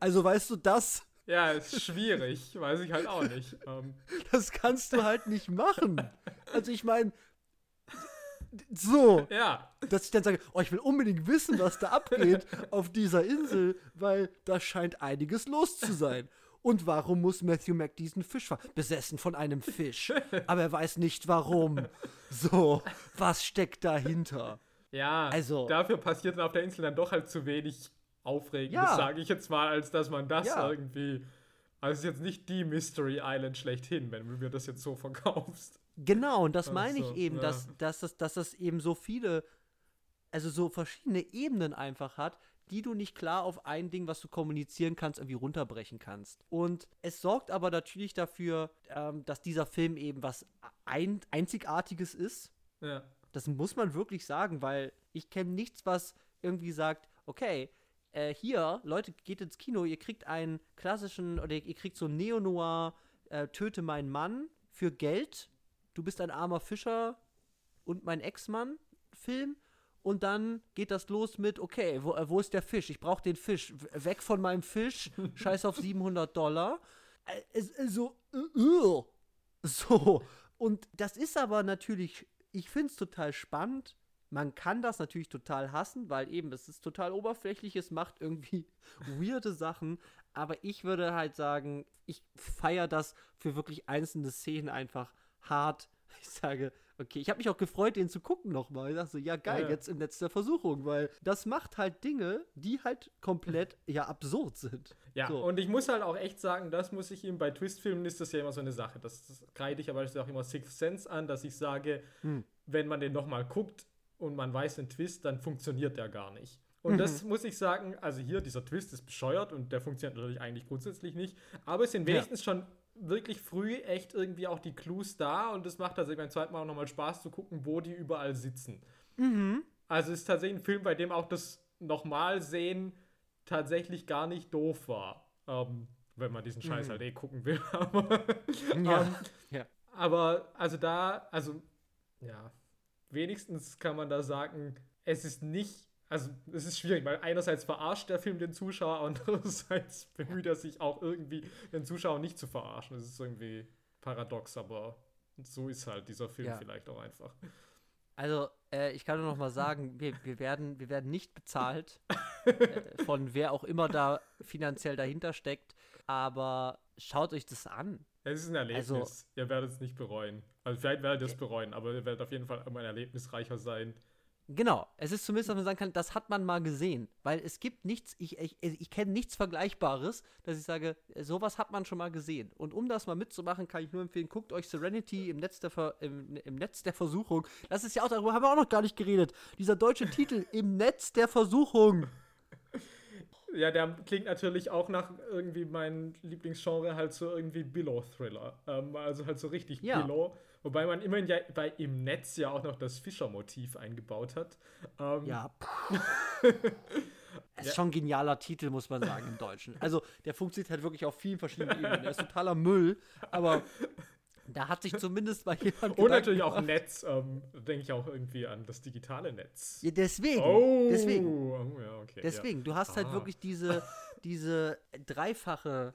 Also weißt du, das. Ja, ist schwierig, weiß ich halt auch nicht. Ähm. Das kannst du halt nicht machen. Also ich meine, so. Ja. Dass ich dann sage, oh, ich will unbedingt wissen, was da abgeht auf dieser Insel, weil da scheint einiges los zu sein. Und warum muss Matthew Mac diesen Fisch fahren? Besessen von einem Fisch. Aber er weiß nicht warum. So, was steckt dahinter? Ja, also, dafür passiert auf der Insel dann doch halt zu wenig Aufregendes, ja. sage ich jetzt mal, als dass man das ja. irgendwie. Also es ist jetzt nicht die Mystery Island schlechthin, wenn du mir das jetzt so verkaufst. Genau, und das meine ich eben, ja. dass, dass, das, dass das eben so viele, also so verschiedene Ebenen einfach hat, die du nicht klar auf ein Ding, was du kommunizieren kannst, irgendwie runterbrechen kannst. Und es sorgt aber natürlich dafür, ähm, dass dieser Film eben was ein, Einzigartiges ist. Ja. Das muss man wirklich sagen, weil ich kenne nichts, was irgendwie sagt, okay, äh, hier, Leute, geht ins Kino, ihr kriegt einen klassischen, oder ihr kriegt so Neo-Noir, äh, Töte meinen Mann für Geld du bist ein armer Fischer und mein Ex-Mann Film. Und dann geht das los mit, okay, wo, äh, wo ist der Fisch? Ich brauche den Fisch. Weg von meinem Fisch. Scheiß auf 700 Dollar. Also, uh, so. Und das ist aber natürlich, ich finde es total spannend. Man kann das natürlich total hassen, weil eben es ist total oberflächlich, es macht irgendwie weirde Sachen, aber ich würde halt sagen, ich feiere das für wirklich einzelne Szenen einfach hart. Ich sage, okay, ich habe mich auch gefreut, den zu gucken nochmal. Ich dachte so, ja geil, Ja. jetzt in letzter Versuchung, weil das macht halt Dinge, die halt komplett ja absurd sind. Ja, So. und ich muss halt auch echt sagen, das muss ich ihm bei Twistfilmen ist das ja immer so eine Sache. Das, das kreide ich aber auch immer Sixth Sense an, dass ich sage, Hm. wenn man den nochmal guckt und man weiß den Twist, dann funktioniert der gar nicht. Und Mhm. das muss ich sagen, also hier, dieser Twist ist bescheuert und der funktioniert natürlich eigentlich grundsätzlich nicht. Aber es sind Ja. wenigstens schon wirklich früh echt irgendwie auch die Clues da und es macht tatsächlich beim zweiten Mal auch nochmal Spaß zu gucken, wo die überall sitzen. Mhm. Also es ist tatsächlich ein Film, bei dem auch das nochmal sehen tatsächlich gar nicht doof war. Ähm, wenn man diesen Scheiß Mhm. halt eh gucken will. Aber, Ja. ähm, Ja. aber also da, also ja, wenigstens kann man da sagen, es ist nicht, also es ist schwierig, weil einerseits verarscht der Film den Zuschauer, andererseits bemüht er sich auch irgendwie, den Zuschauer nicht zu verarschen. Das ist irgendwie paradox, aber so ist halt dieser Film Ja. vielleicht auch einfach. Also, äh, ich kann nur noch mal sagen, wir, wir, werden, wir werden nicht bezahlt äh, von wer auch immer da finanziell dahinter steckt. Aber schaut euch das an. Es ist ein Erlebnis. Also- ihr werdet es nicht bereuen. Also vielleicht werdet ihr es bereuen, aber ihr werdet auf jeden Fall immer ein erlebnisreicher sein. Genau, es ist zumindest, dass man sagen kann, das hat man mal gesehen. Weil es gibt nichts, ich, ich, ich kenne nichts Vergleichbares, dass ich sage, sowas hat man schon mal gesehen. Und um das mal mitzumachen, kann ich nur empfehlen, guckt euch Serenity im Netz der, Ver, im, im Netz der Versuchung. Das ist ja auch, darüber haben wir auch noch gar nicht geredet. Dieser deutsche Titel, im Netz der Versuchung. Ja, der klingt natürlich auch nach irgendwie mein Lieblingsgenre, halt so irgendwie Billow-Thriller. Ähm, also halt so richtig Ja. Billow. Wobei man immerhin ja bei im Netz ja auch noch das Fischer-Motiv eingebaut hat. Ähm, Ja. Ist Ja. schon ein genialer Titel, muss man sagen, im Deutschen. Also, der funktioniert halt wirklich auf vielen verschiedenen Ebenen. Der ist totaler Müll, aber da hat sich zumindest mal jemand. Und natürlich auch gemacht. Netz, ähm, denke ich auch irgendwie an das digitale Netz. Ja, deswegen. Oh, Deswegen. oh, ja, okay, Deswegen, du hast halt Ah. wirklich diese, diese dreifache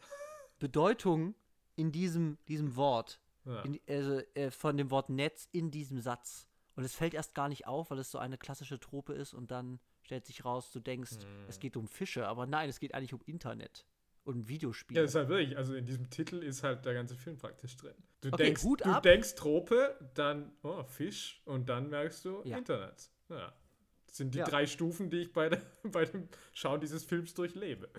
Bedeutung in diesem, diesem Wort. Ja. Ja. In, also, äh, von dem Wort Netz in diesem Satz. Und es fällt erst gar nicht auf, weil es so eine klassische Trope ist und dann stellt sich raus, du denkst, Hm. es geht um Fische, aber nein, es geht eigentlich um Internet und um Videospiele. Ja, ist halt wirklich, also in diesem Titel ist halt der ganze Film praktisch drin. Du Okay, denkst, Hut du ab. denkst Trope, dann oh, Fisch und dann merkst du Ja. Internet. Ja. Das sind die Ja. drei Stufen, die ich bei, der, bei dem Schauen dieses Films durchlebe.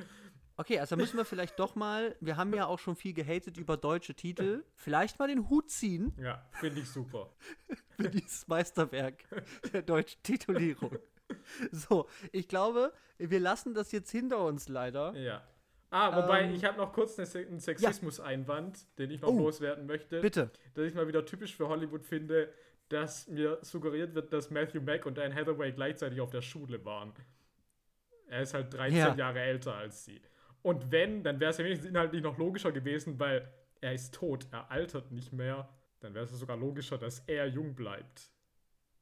Okay, also müssen wir vielleicht doch mal, wir haben ja auch schon viel gehatet über deutsche Titel, vielleicht mal den Hut ziehen Ja, finde ich super. für dieses Meisterwerk der deutschen Titulierung. So, ich glaube, wir lassen das jetzt hinter uns leider. Ja. Ah, wobei, Ähm, ich habe noch kurz einen Sexismus-Einwand, den ich noch Oh, loswerden möchte. Bitte. Dass ich mal wieder typisch für Hollywood finde, dass mir suggeriert wird, dass Matthew Mack und Anne Hathaway gleichzeitig auf der Schule waren. Er ist halt 13 Ja. Jahre älter als sie. Und wenn, dann wäre es ja wenigstens inhaltlich noch logischer gewesen, weil er ist tot, er altert nicht mehr. Dann wäre es sogar logischer, dass er jung bleibt.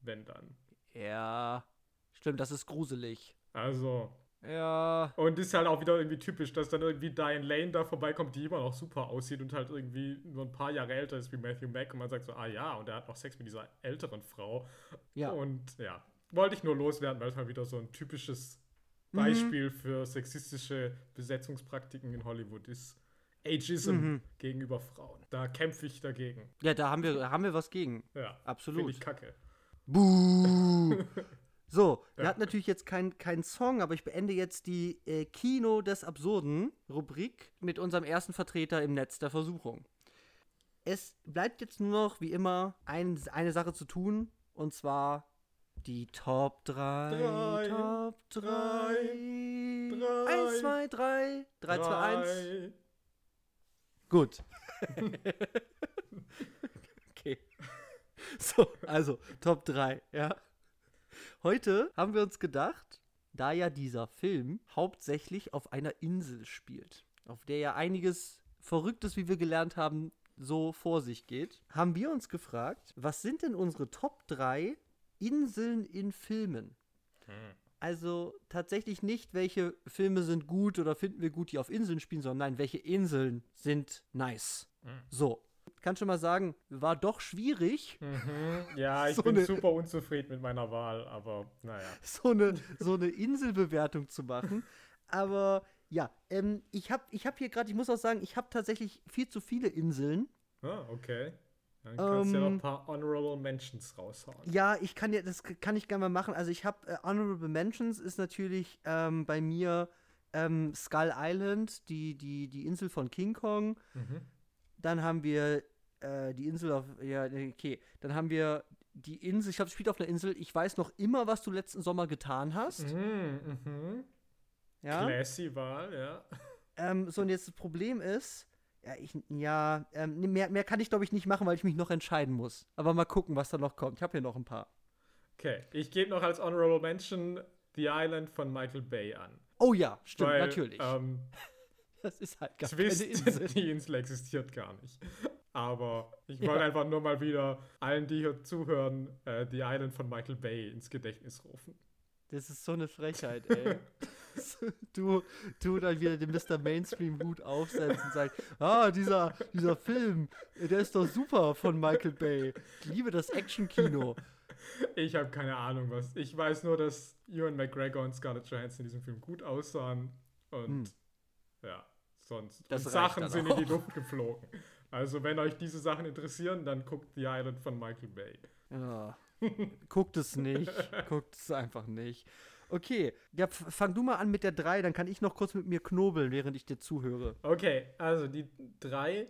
Wenn dann. Ja, stimmt, das ist gruselig. Also, Ja, und ist halt auch wieder irgendwie typisch, dass dann irgendwie Diane Lane da vorbeikommt, die immer noch super aussieht und halt irgendwie nur ein paar Jahre älter ist wie Matthew Mack und man sagt so, ah ja, und er hat noch Sex mit dieser älteren Frau. ja. Und ja, wollte ich nur loswerden, weil es mal wieder so ein typisches Mhm. Beispiel für sexistische Besetzungspraktiken in Hollywood ist. Ageism Mhm. gegenüber Frauen. Da kämpfe ich dagegen. Ja, da haben wir, haben wir was gegen. Ja, Absolut. finde ich kacke. Buh. So, wir Ja. hatten natürlich jetzt keinen kein Song, aber ich beende jetzt die äh, Kino des Absurden Rubrik mit unserem ersten Vertreter im Netz der Versuchung. Es bleibt jetzt nur noch, wie immer, ein, eine Sache zu tun, und zwar die Top 3. Drei, Top 3. drei, 1, 2, 3. 3, 2, 1. Drei. Gut. okay. So, also Top 3, ja. Heute haben wir uns gedacht, da ja dieser Film hauptsächlich auf einer Insel spielt, auf der ja einiges Verrücktes, wie wir gelernt haben, so vor sich geht, haben wir uns gefragt, was sind denn unsere Top 3 Inseln in Filmen? Hm. Also tatsächlich nicht, welche Filme sind gut oder finden wir gut, die auf Inseln spielen, sondern nein, welche Inseln sind nice. Mhm. So, kann schon mal sagen, war doch schwierig. Mhm. Ja, ich So bin eine- super unzufrieden mit meiner Wahl, aber naja. so eine, so eine Inselbewertung zu machen. Aber ja, ähm, ich habe ich hab hier gerade, ich muss auch sagen, ich habe tatsächlich viel zu viele Inseln. Ah, okay. Dann kannst du ja noch Ähm, ein paar Honorable Mentions raushauen. Ja, ich kann ja, das kann ich gerne mal machen. Also ich habe äh, Honorable Mentions ist natürlich ähm, bei mir ähm, Skull Island, die, die, die Insel von King Kong. Mhm. Dann haben wir äh, die Insel auf, ja, okay. Dann haben wir die Insel, ich glaube, es spielt auf einer Insel. Ich weiß noch immer, was du letzten Sommer getan hast. Mhm, mhm. Ja. Classy Wahl, ja. Ähm, so, und jetzt das Problem ist, ja, ich, ja, ähm, mehr, mehr kann ich, glaube ich, nicht machen, weil ich mich noch entscheiden muss. Aber mal gucken, was da noch kommt. Ich habe hier noch ein paar. Okay, ich gebe noch als Honorable Mention The Island von Michael Bay an. Oh ja, stimmt, weil, natürlich. Ähm, das ist halt gar keine Twist, Insel. die Insel existiert gar nicht. Aber ich wollte einfach nur mal wieder allen, die hier zuhören, äh, The Island von Michael Bay ins Gedächtnis rufen. Das ist so eine Frechheit, ey. du, du dann wieder den Mr. Mainstream-Hut aufsetzt und sagst, ah, dieser, dieser Film, der ist doch super von Michael Bay. Ich liebe das Action-Kino. Ich habe keine Ahnung, was. Ich weiß nur, dass Ewan McGregor und Scarlett Johansson in diesem Film gut aussahen. Und Hm. ja, sonst. Das und Sachen sind in die auch. Luft geflogen. Also, wenn euch diese Sachen interessieren, dann guckt The Island von Michael Bay. Ja. Guckt es nicht. Guckt es einfach nicht. Okay, ja, fang du mal an mit der 3, dann kann ich noch kurz mit mir knobeln, während ich dir zuhöre. Okay, also die drei,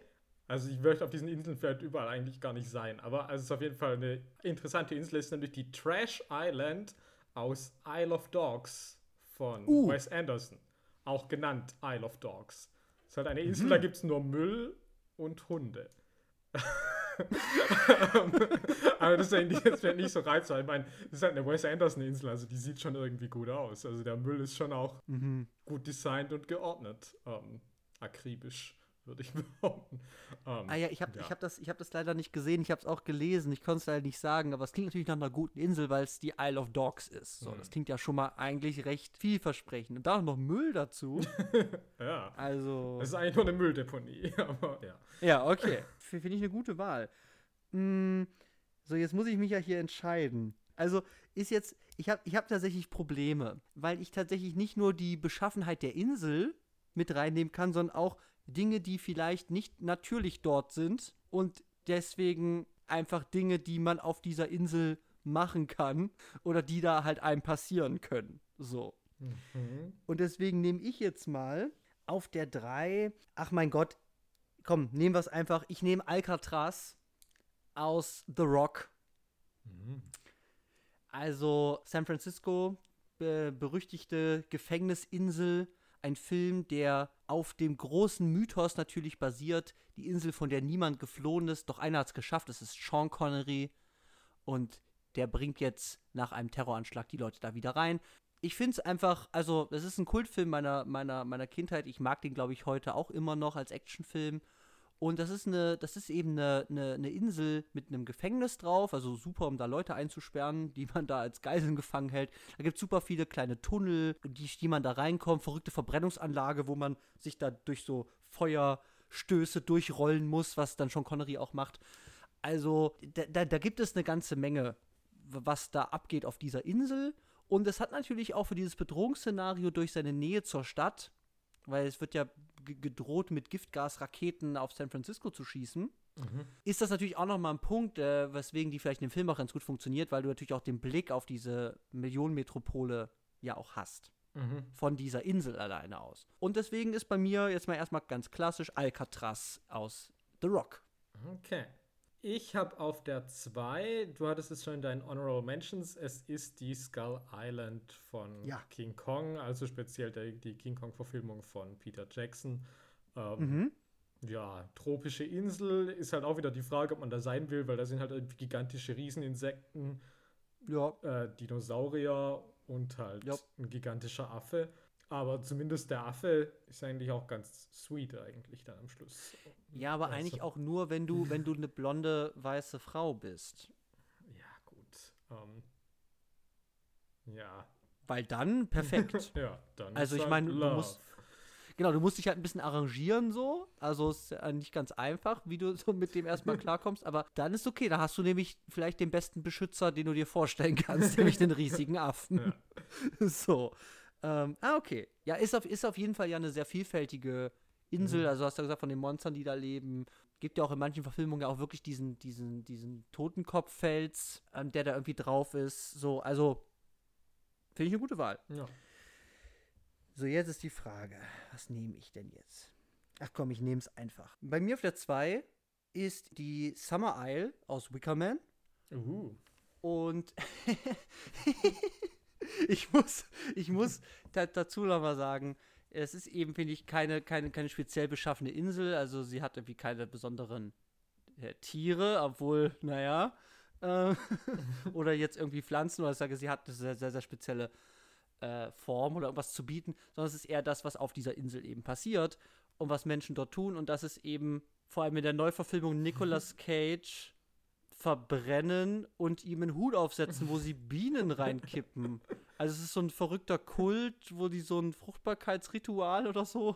also ich möchte auf diesen Inseln vielleicht überall eigentlich gar nicht sein, aber also es ist auf jeden Fall eine interessante Insel, ist nämlich die Trash Island aus Isle of Dogs von Uh. Wes Anderson, auch genannt Isle of Dogs. Es ist halt eine Mhm. Insel, da gibt es nur Müll und Hunde. aber das ist eigentlich jetzt vielleicht nicht so reizvoll. Ich meine, das ist halt eine Wes Anderson-Insel, also die sieht schon irgendwie gut aus. Also der Müll ist schon auch Mhm. gut designt und geordnet. Ähm, akribisch, würde ich behaupten. Ähm, Ah ja, ich habe Ja. ich hab das, ich hab das leider nicht gesehen, ich habe es auch gelesen, ich konnte es leider nicht sagen, aber es klingt natürlich nach einer guten Insel, weil es die Isle of Dogs ist. So, Mhm. das klingt ja schon mal eigentlich recht vielversprechend. Und da noch Müll dazu. ja. Also. Es ist eigentlich nur eine Mülldeponie, aber ja. Ja, okay. Finde ich eine gute Wahl. Mm, so, jetzt muss ich mich ja hier entscheiden. Also ist jetzt, ich habe ich hab tatsächlich Probleme, weil ich tatsächlich nicht nur die Beschaffenheit der Insel mit reinnehmen kann, sondern auch Dinge, die vielleicht nicht natürlich dort sind und deswegen einfach Dinge, die man auf dieser Insel machen kann oder die da halt einem passieren können. So. Mhm. Und deswegen nehme ich jetzt mal auf der 3. Ach mein Gott, komm, nehmen wir es einfach. Ich nehme Alcatraz aus The Rock. Mhm. Also San Francisco, be berüchtigte Gefängnisinsel. Ein Film, der auf dem großen Mythos natürlich basiert. Die Insel, von der niemand geflohen ist. Doch einer hat es geschafft. Es ist Sean Connery. Und der bringt jetzt nach einem Terroranschlag die Leute da wieder rein. Ich finde es einfach, also, es ist ein Kultfilm meiner, meiner, meiner Kindheit. Ich mag den, glaube ich, heute auch immer noch als Actionfilm. Und das ist eine, das ist eben eine, eine, eine Insel mit einem Gefängnis drauf, also super, um da Leute einzusperren, die man da als Geiseln gefangen hält. Da gibt es super viele kleine Tunnel, die, die man da reinkommt, verrückte Verbrennungsanlage, wo man sich da durch so Feuerstöße durchrollen muss, was dann schon Connery auch macht. Also, da, da, da gibt es eine ganze Menge, was da abgeht auf dieser Insel. Und es hat natürlich auch für dieses Bedrohungsszenario durch seine Nähe zur Stadt, weil es wird ja gedroht, mit Giftgasraketen auf San Francisco zu schießen, Mhm. ist das natürlich auch nochmal ein Punkt, äh, weswegen die vielleicht in dem Film auch ganz gut funktioniert, weil du natürlich auch den Blick auf diese Millionenmetropole ja auch hast. Mhm. Von dieser Insel alleine aus. Und deswegen ist bei mir jetzt mal erstmal ganz klassisch Alcatraz aus The Rock. Okay. Ich habe auf der 2, du hattest es schon in deinen Honorable Mentions, es ist die Skull Island von Ja. King Kong, also speziell der, die King Kong-Verfilmung von Peter Jackson. Ähm, Mhm. Ja, tropische Insel ist halt auch wieder die Frage, ob man da sein will, weil da sind halt irgendwie gigantische Rieseninsekten, Ja, äh, Dinosaurier und halt Ja. ein gigantischer Affe. Aber zumindest der Affe ist eigentlich auch ganz sweet eigentlich dann am Schluss. Ja, aber Also- eigentlich auch nur, wenn du, wenn du eine blonde, weiße Frau bist. Ja, gut. Ähm, ja. Weil dann perfekt. Ja, dann Also ist ich halt meine, du musst- genau, du musst dich halt ein bisschen arrangieren so. Also ist ja nicht ganz einfach, wie du so mit dem erstmal klarkommst, aber dann ist okay. Da hast du nämlich vielleicht den besten Beschützer, den du dir vorstellen kannst, nämlich den riesigen Affen. Ja. So. Ähm, ah, okay. Ja, ist auf, ist auf jeden Fall ja eine sehr vielfältige Insel. Mhm. Also hast du gesagt, von den Monstern, die da leben. Gibt ja auch in manchen Verfilmungen ja auch wirklich diesen, diesen, diesen Totenkopffels, ähm, der da irgendwie drauf ist. So, also finde ich eine gute Wahl. Ja. So, jetzt ist die Frage, was nehme ich denn jetzt? Ach komm, ich nehme es einfach. Bei mir auf der 2 ist die Summer Isle aus Wickerman. Uh. Und ich muss, ich muss dazu noch mal sagen, es ist eben, finde ich, keine, keine, keine speziell beschaffene Insel. Also sie hat irgendwie keine besonderen äh, Tiere, obwohl, naja, äh, oder jetzt irgendwie Pflanzen, oder ich sage, sie hat eine sehr, sehr, sehr spezielle äh, Form oder irgendwas zu bieten, sondern es ist eher das, was auf dieser Insel eben passiert und was Menschen dort tun. Und das ist eben vor allem in der Neuverfilmung Nicolas Cage verbrennen und ihm einen Hut aufsetzen, wo sie Bienen reinkippen. Also es ist so ein verrückter Kult, wo die so ein Fruchtbarkeitsritual oder so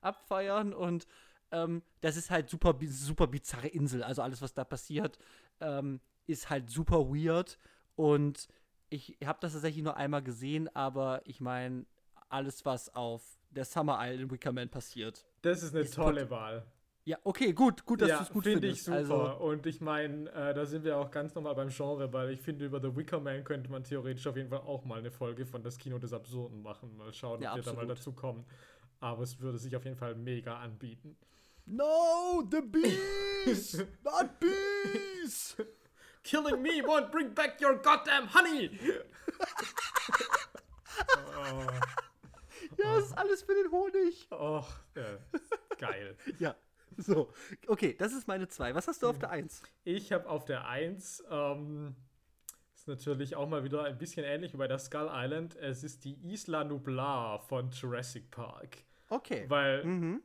abfeiern und ähm, das ist halt super, super bizarre Insel. Also alles, was da passiert, ähm, ist halt super weird und ich habe das tatsächlich nur einmal gesehen, aber ich meine, alles, was auf der Summer Isle in Wickerman passiert. Das ist eine ist tolle Wahl. Ja, okay, gut, gut, dass ja, du es gut finde ich super. Also, und ich meine, äh, da sind wir auch ganz normal beim Genre, weil ich finde, über The Wicker Man könnte man theoretisch auf jeden Fall auch mal eine Folge von das Kino des Absurden machen. Mal schauen, ja, ob wir da mal dazu kommen. Aber es würde sich auf jeden Fall mega anbieten. No, the bees! not bees! Killing me won't bring back your goddamn honey! oh. Ja, das ist alles für den Honig. Och, ja, geil. ja. So, okay, das ist meine 2. Was hast du auf der 1? Ich habe auf der 1, ähm, ist natürlich auch mal wieder ein bisschen ähnlich wie bei der Skull Island. Es ist die Isla Nublar von Jurassic Park. Okay. Weil mhm.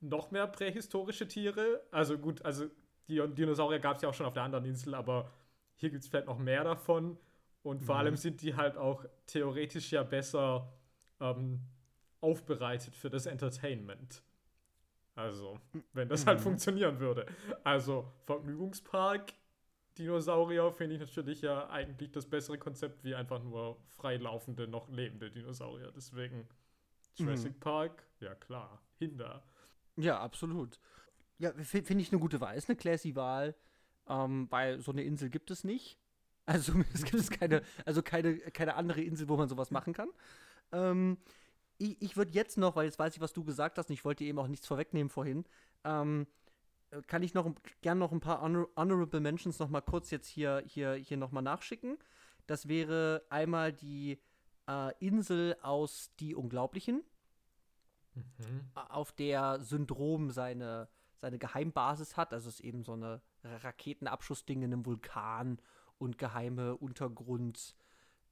noch mehr prähistorische Tiere, also gut, also die Dinosaurier gab es ja auch schon auf der anderen Insel, aber hier gibt es vielleicht noch mehr davon. Und vor mhm. allem sind die halt auch theoretisch ja besser ähm, aufbereitet für das Entertainment. Also, wenn das halt mhm. funktionieren würde. Also, Vergnügungspark, Dinosaurier finde ich natürlich ja eigentlich das bessere Konzept wie einfach nur freilaufende, noch lebende Dinosaurier. Deswegen Jurassic mhm. Park, ja klar, Hinder. Ja, absolut. Ja, finde ich eine gute Wahl. Ist eine classy Wahl, ähm, weil so eine Insel gibt es nicht. Also es gibt es keine, also keine, keine andere Insel, wo man sowas machen kann. Ähm, ich, ich würde jetzt noch, weil jetzt weiß ich, was du gesagt hast, und ich wollte eben auch nichts vorwegnehmen vorhin, ähm, kann ich noch gern noch ein paar Honor Honorable Mentions noch mal kurz jetzt hier, hier, hier noch mal nachschicken. Das wäre einmal die äh, Insel aus Die Unglaublichen, mhm. auf der Syndrom seine, seine Geheimbasis hat. Also es ist eben so eine Raketenabschussding in einem Vulkan und geheime Untergrund,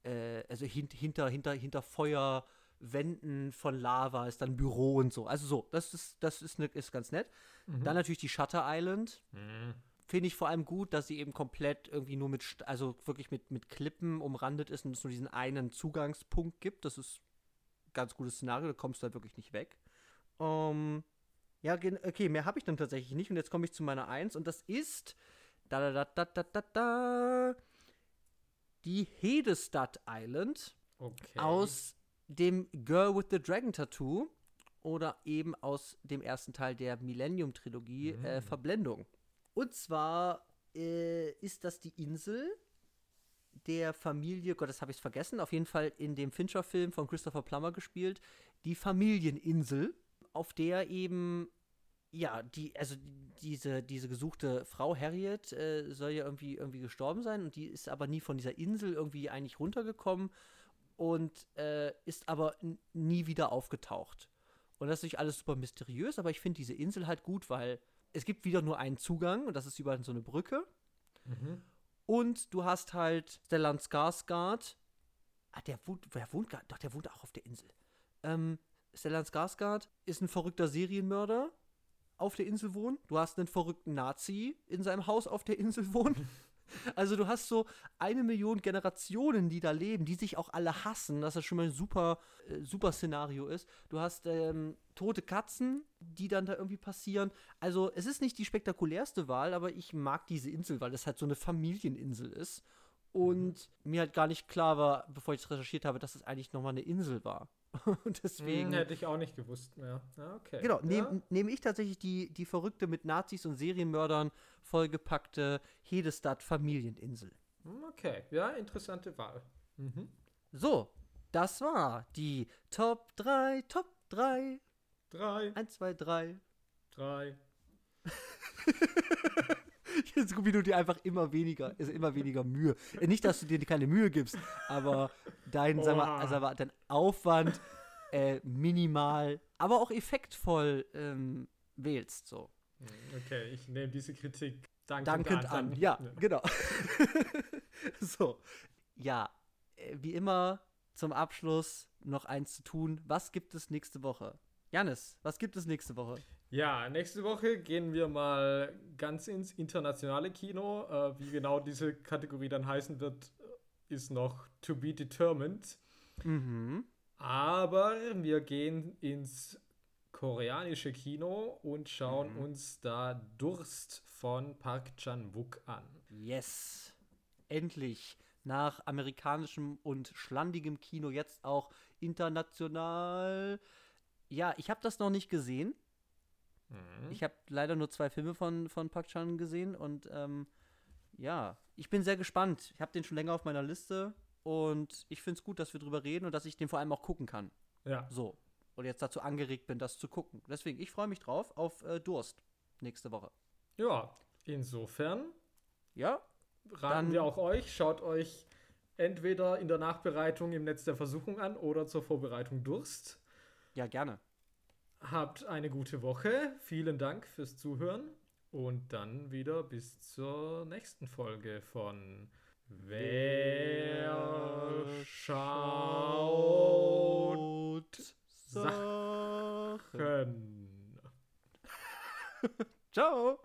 äh, also hint, hinter, hinter, hinter Feuer Wänden von Lava ist dann Büro und so. Also so, das ist, das ist, ne, ist ganz nett. Mhm. Dann natürlich die Shutter Island. Mhm. Finde ich vor allem gut, dass sie eben komplett irgendwie nur mit, also wirklich mit, mit Klippen umrandet ist und es nur diesen einen Zugangspunkt gibt. Das ist ein ganz gutes Szenario, da kommst du halt wirklich nicht weg. Ähm, ja, okay, mehr habe ich dann tatsächlich nicht. Und jetzt komme ich zu meiner Eins und das ist da da da da da da die Hedestadt Island okay. aus dem Girl with the Dragon Tattoo oder eben aus dem ersten Teil der Millennium-Trilogie äh, mhm. äh, Verblendung. Und zwar äh, ist das die Insel der Familie, Gott, das habe ich vergessen, auf jeden Fall in dem Fincher-Film von Christopher Plummer gespielt, die Familieninsel, auf der eben ja, die, also diese, diese gesuchte Frau Harriet äh, soll ja irgendwie, irgendwie gestorben sein und die ist aber nie von dieser Insel irgendwie eigentlich runtergekommen und äh, ist aber nie wieder aufgetaucht. Und das ist natürlich alles super mysteriös, aber ich finde diese Insel halt gut, weil es gibt wieder nur einen Zugang und das ist über so eine Brücke. Mhm. Und du hast halt Stellan Skarsgård. Ah, der wohnt, der wohnt, doch, der wohnt auch auf der Insel. Ähm, Stellan Skarsgård ist ein verrückter Serienmörder auf der Insel wohnen. Du hast einen verrückten Nazi in seinem Haus auf der Insel wohnen. Also du hast so eine Million Generationen, die da leben, die sich auch alle hassen, dass das schon mal ein super, äh, super Szenario ist. Du hast ähm, tote Katzen, die dann da irgendwie passieren. Also es ist nicht die spektakulärste Wahl, aber ich mag diese Insel, weil das halt so eine Familieninsel ist. Und mhm. mir halt gar nicht klar war, bevor ich es recherchiert habe, dass es eigentlich nochmal eine Insel war. Und deswegen. Hm, hätte ich auch nicht gewusst mehr. Ja, okay. Genau, nehme ja. nehm ich tatsächlich die, die verrückte mit Nazis und Serienmördern vollgepackte Hedestadt Familieninsel. Hm, okay, ja, interessante Wahl. Mhm. So, das war die Top 3, Top 3. 3. 1, 2, 3. 3. Scooby du dir einfach immer weniger, ist immer weniger Mühe. Nicht, dass du dir keine Mühe gibst, aber dein, sag mal, also dein Aufwand äh, minimal, aber auch effektvoll ähm, wählst. So. Okay, ich nehme diese Kritik dankend, dankend an. an. Ja, ja, genau. so, ja, äh, wie immer zum Abschluss noch eins zu tun. Was gibt es nächste Woche? Janis, was gibt es nächste Woche? Ja, nächste Woche gehen wir mal ganz ins internationale Kino. Äh, wie genau diese Kategorie dann heißen wird, ist noch to be determined. Mhm. Aber wir gehen ins koreanische Kino und schauen mhm. uns da Durst von Park Chan-wook an. Yes. Endlich. Nach amerikanischem und schlandigem Kino jetzt auch international. Ja, ich habe das noch nicht gesehen. Mhm. Ich habe leider nur zwei Filme von, von Park Chan gesehen und ähm, ja, ich bin sehr gespannt. Ich habe den schon länger auf meiner Liste und ich finde es gut, dass wir drüber reden und dass ich den vor allem auch gucken kann. Ja. So. Und jetzt dazu angeregt bin, das zu gucken. Deswegen, ich freue mich drauf auf äh, Durst nächste Woche. Ja, insofern. Ja. Raten wir auch euch, schaut euch entweder in der Nachbereitung im Netz der Versuchung an oder zur Vorbereitung Durst. Ja, gerne. Habt eine gute Woche. Vielen Dank fürs Zuhören. Und dann wieder bis zur nächsten Folge von Wer schaut Sachen. Ciao.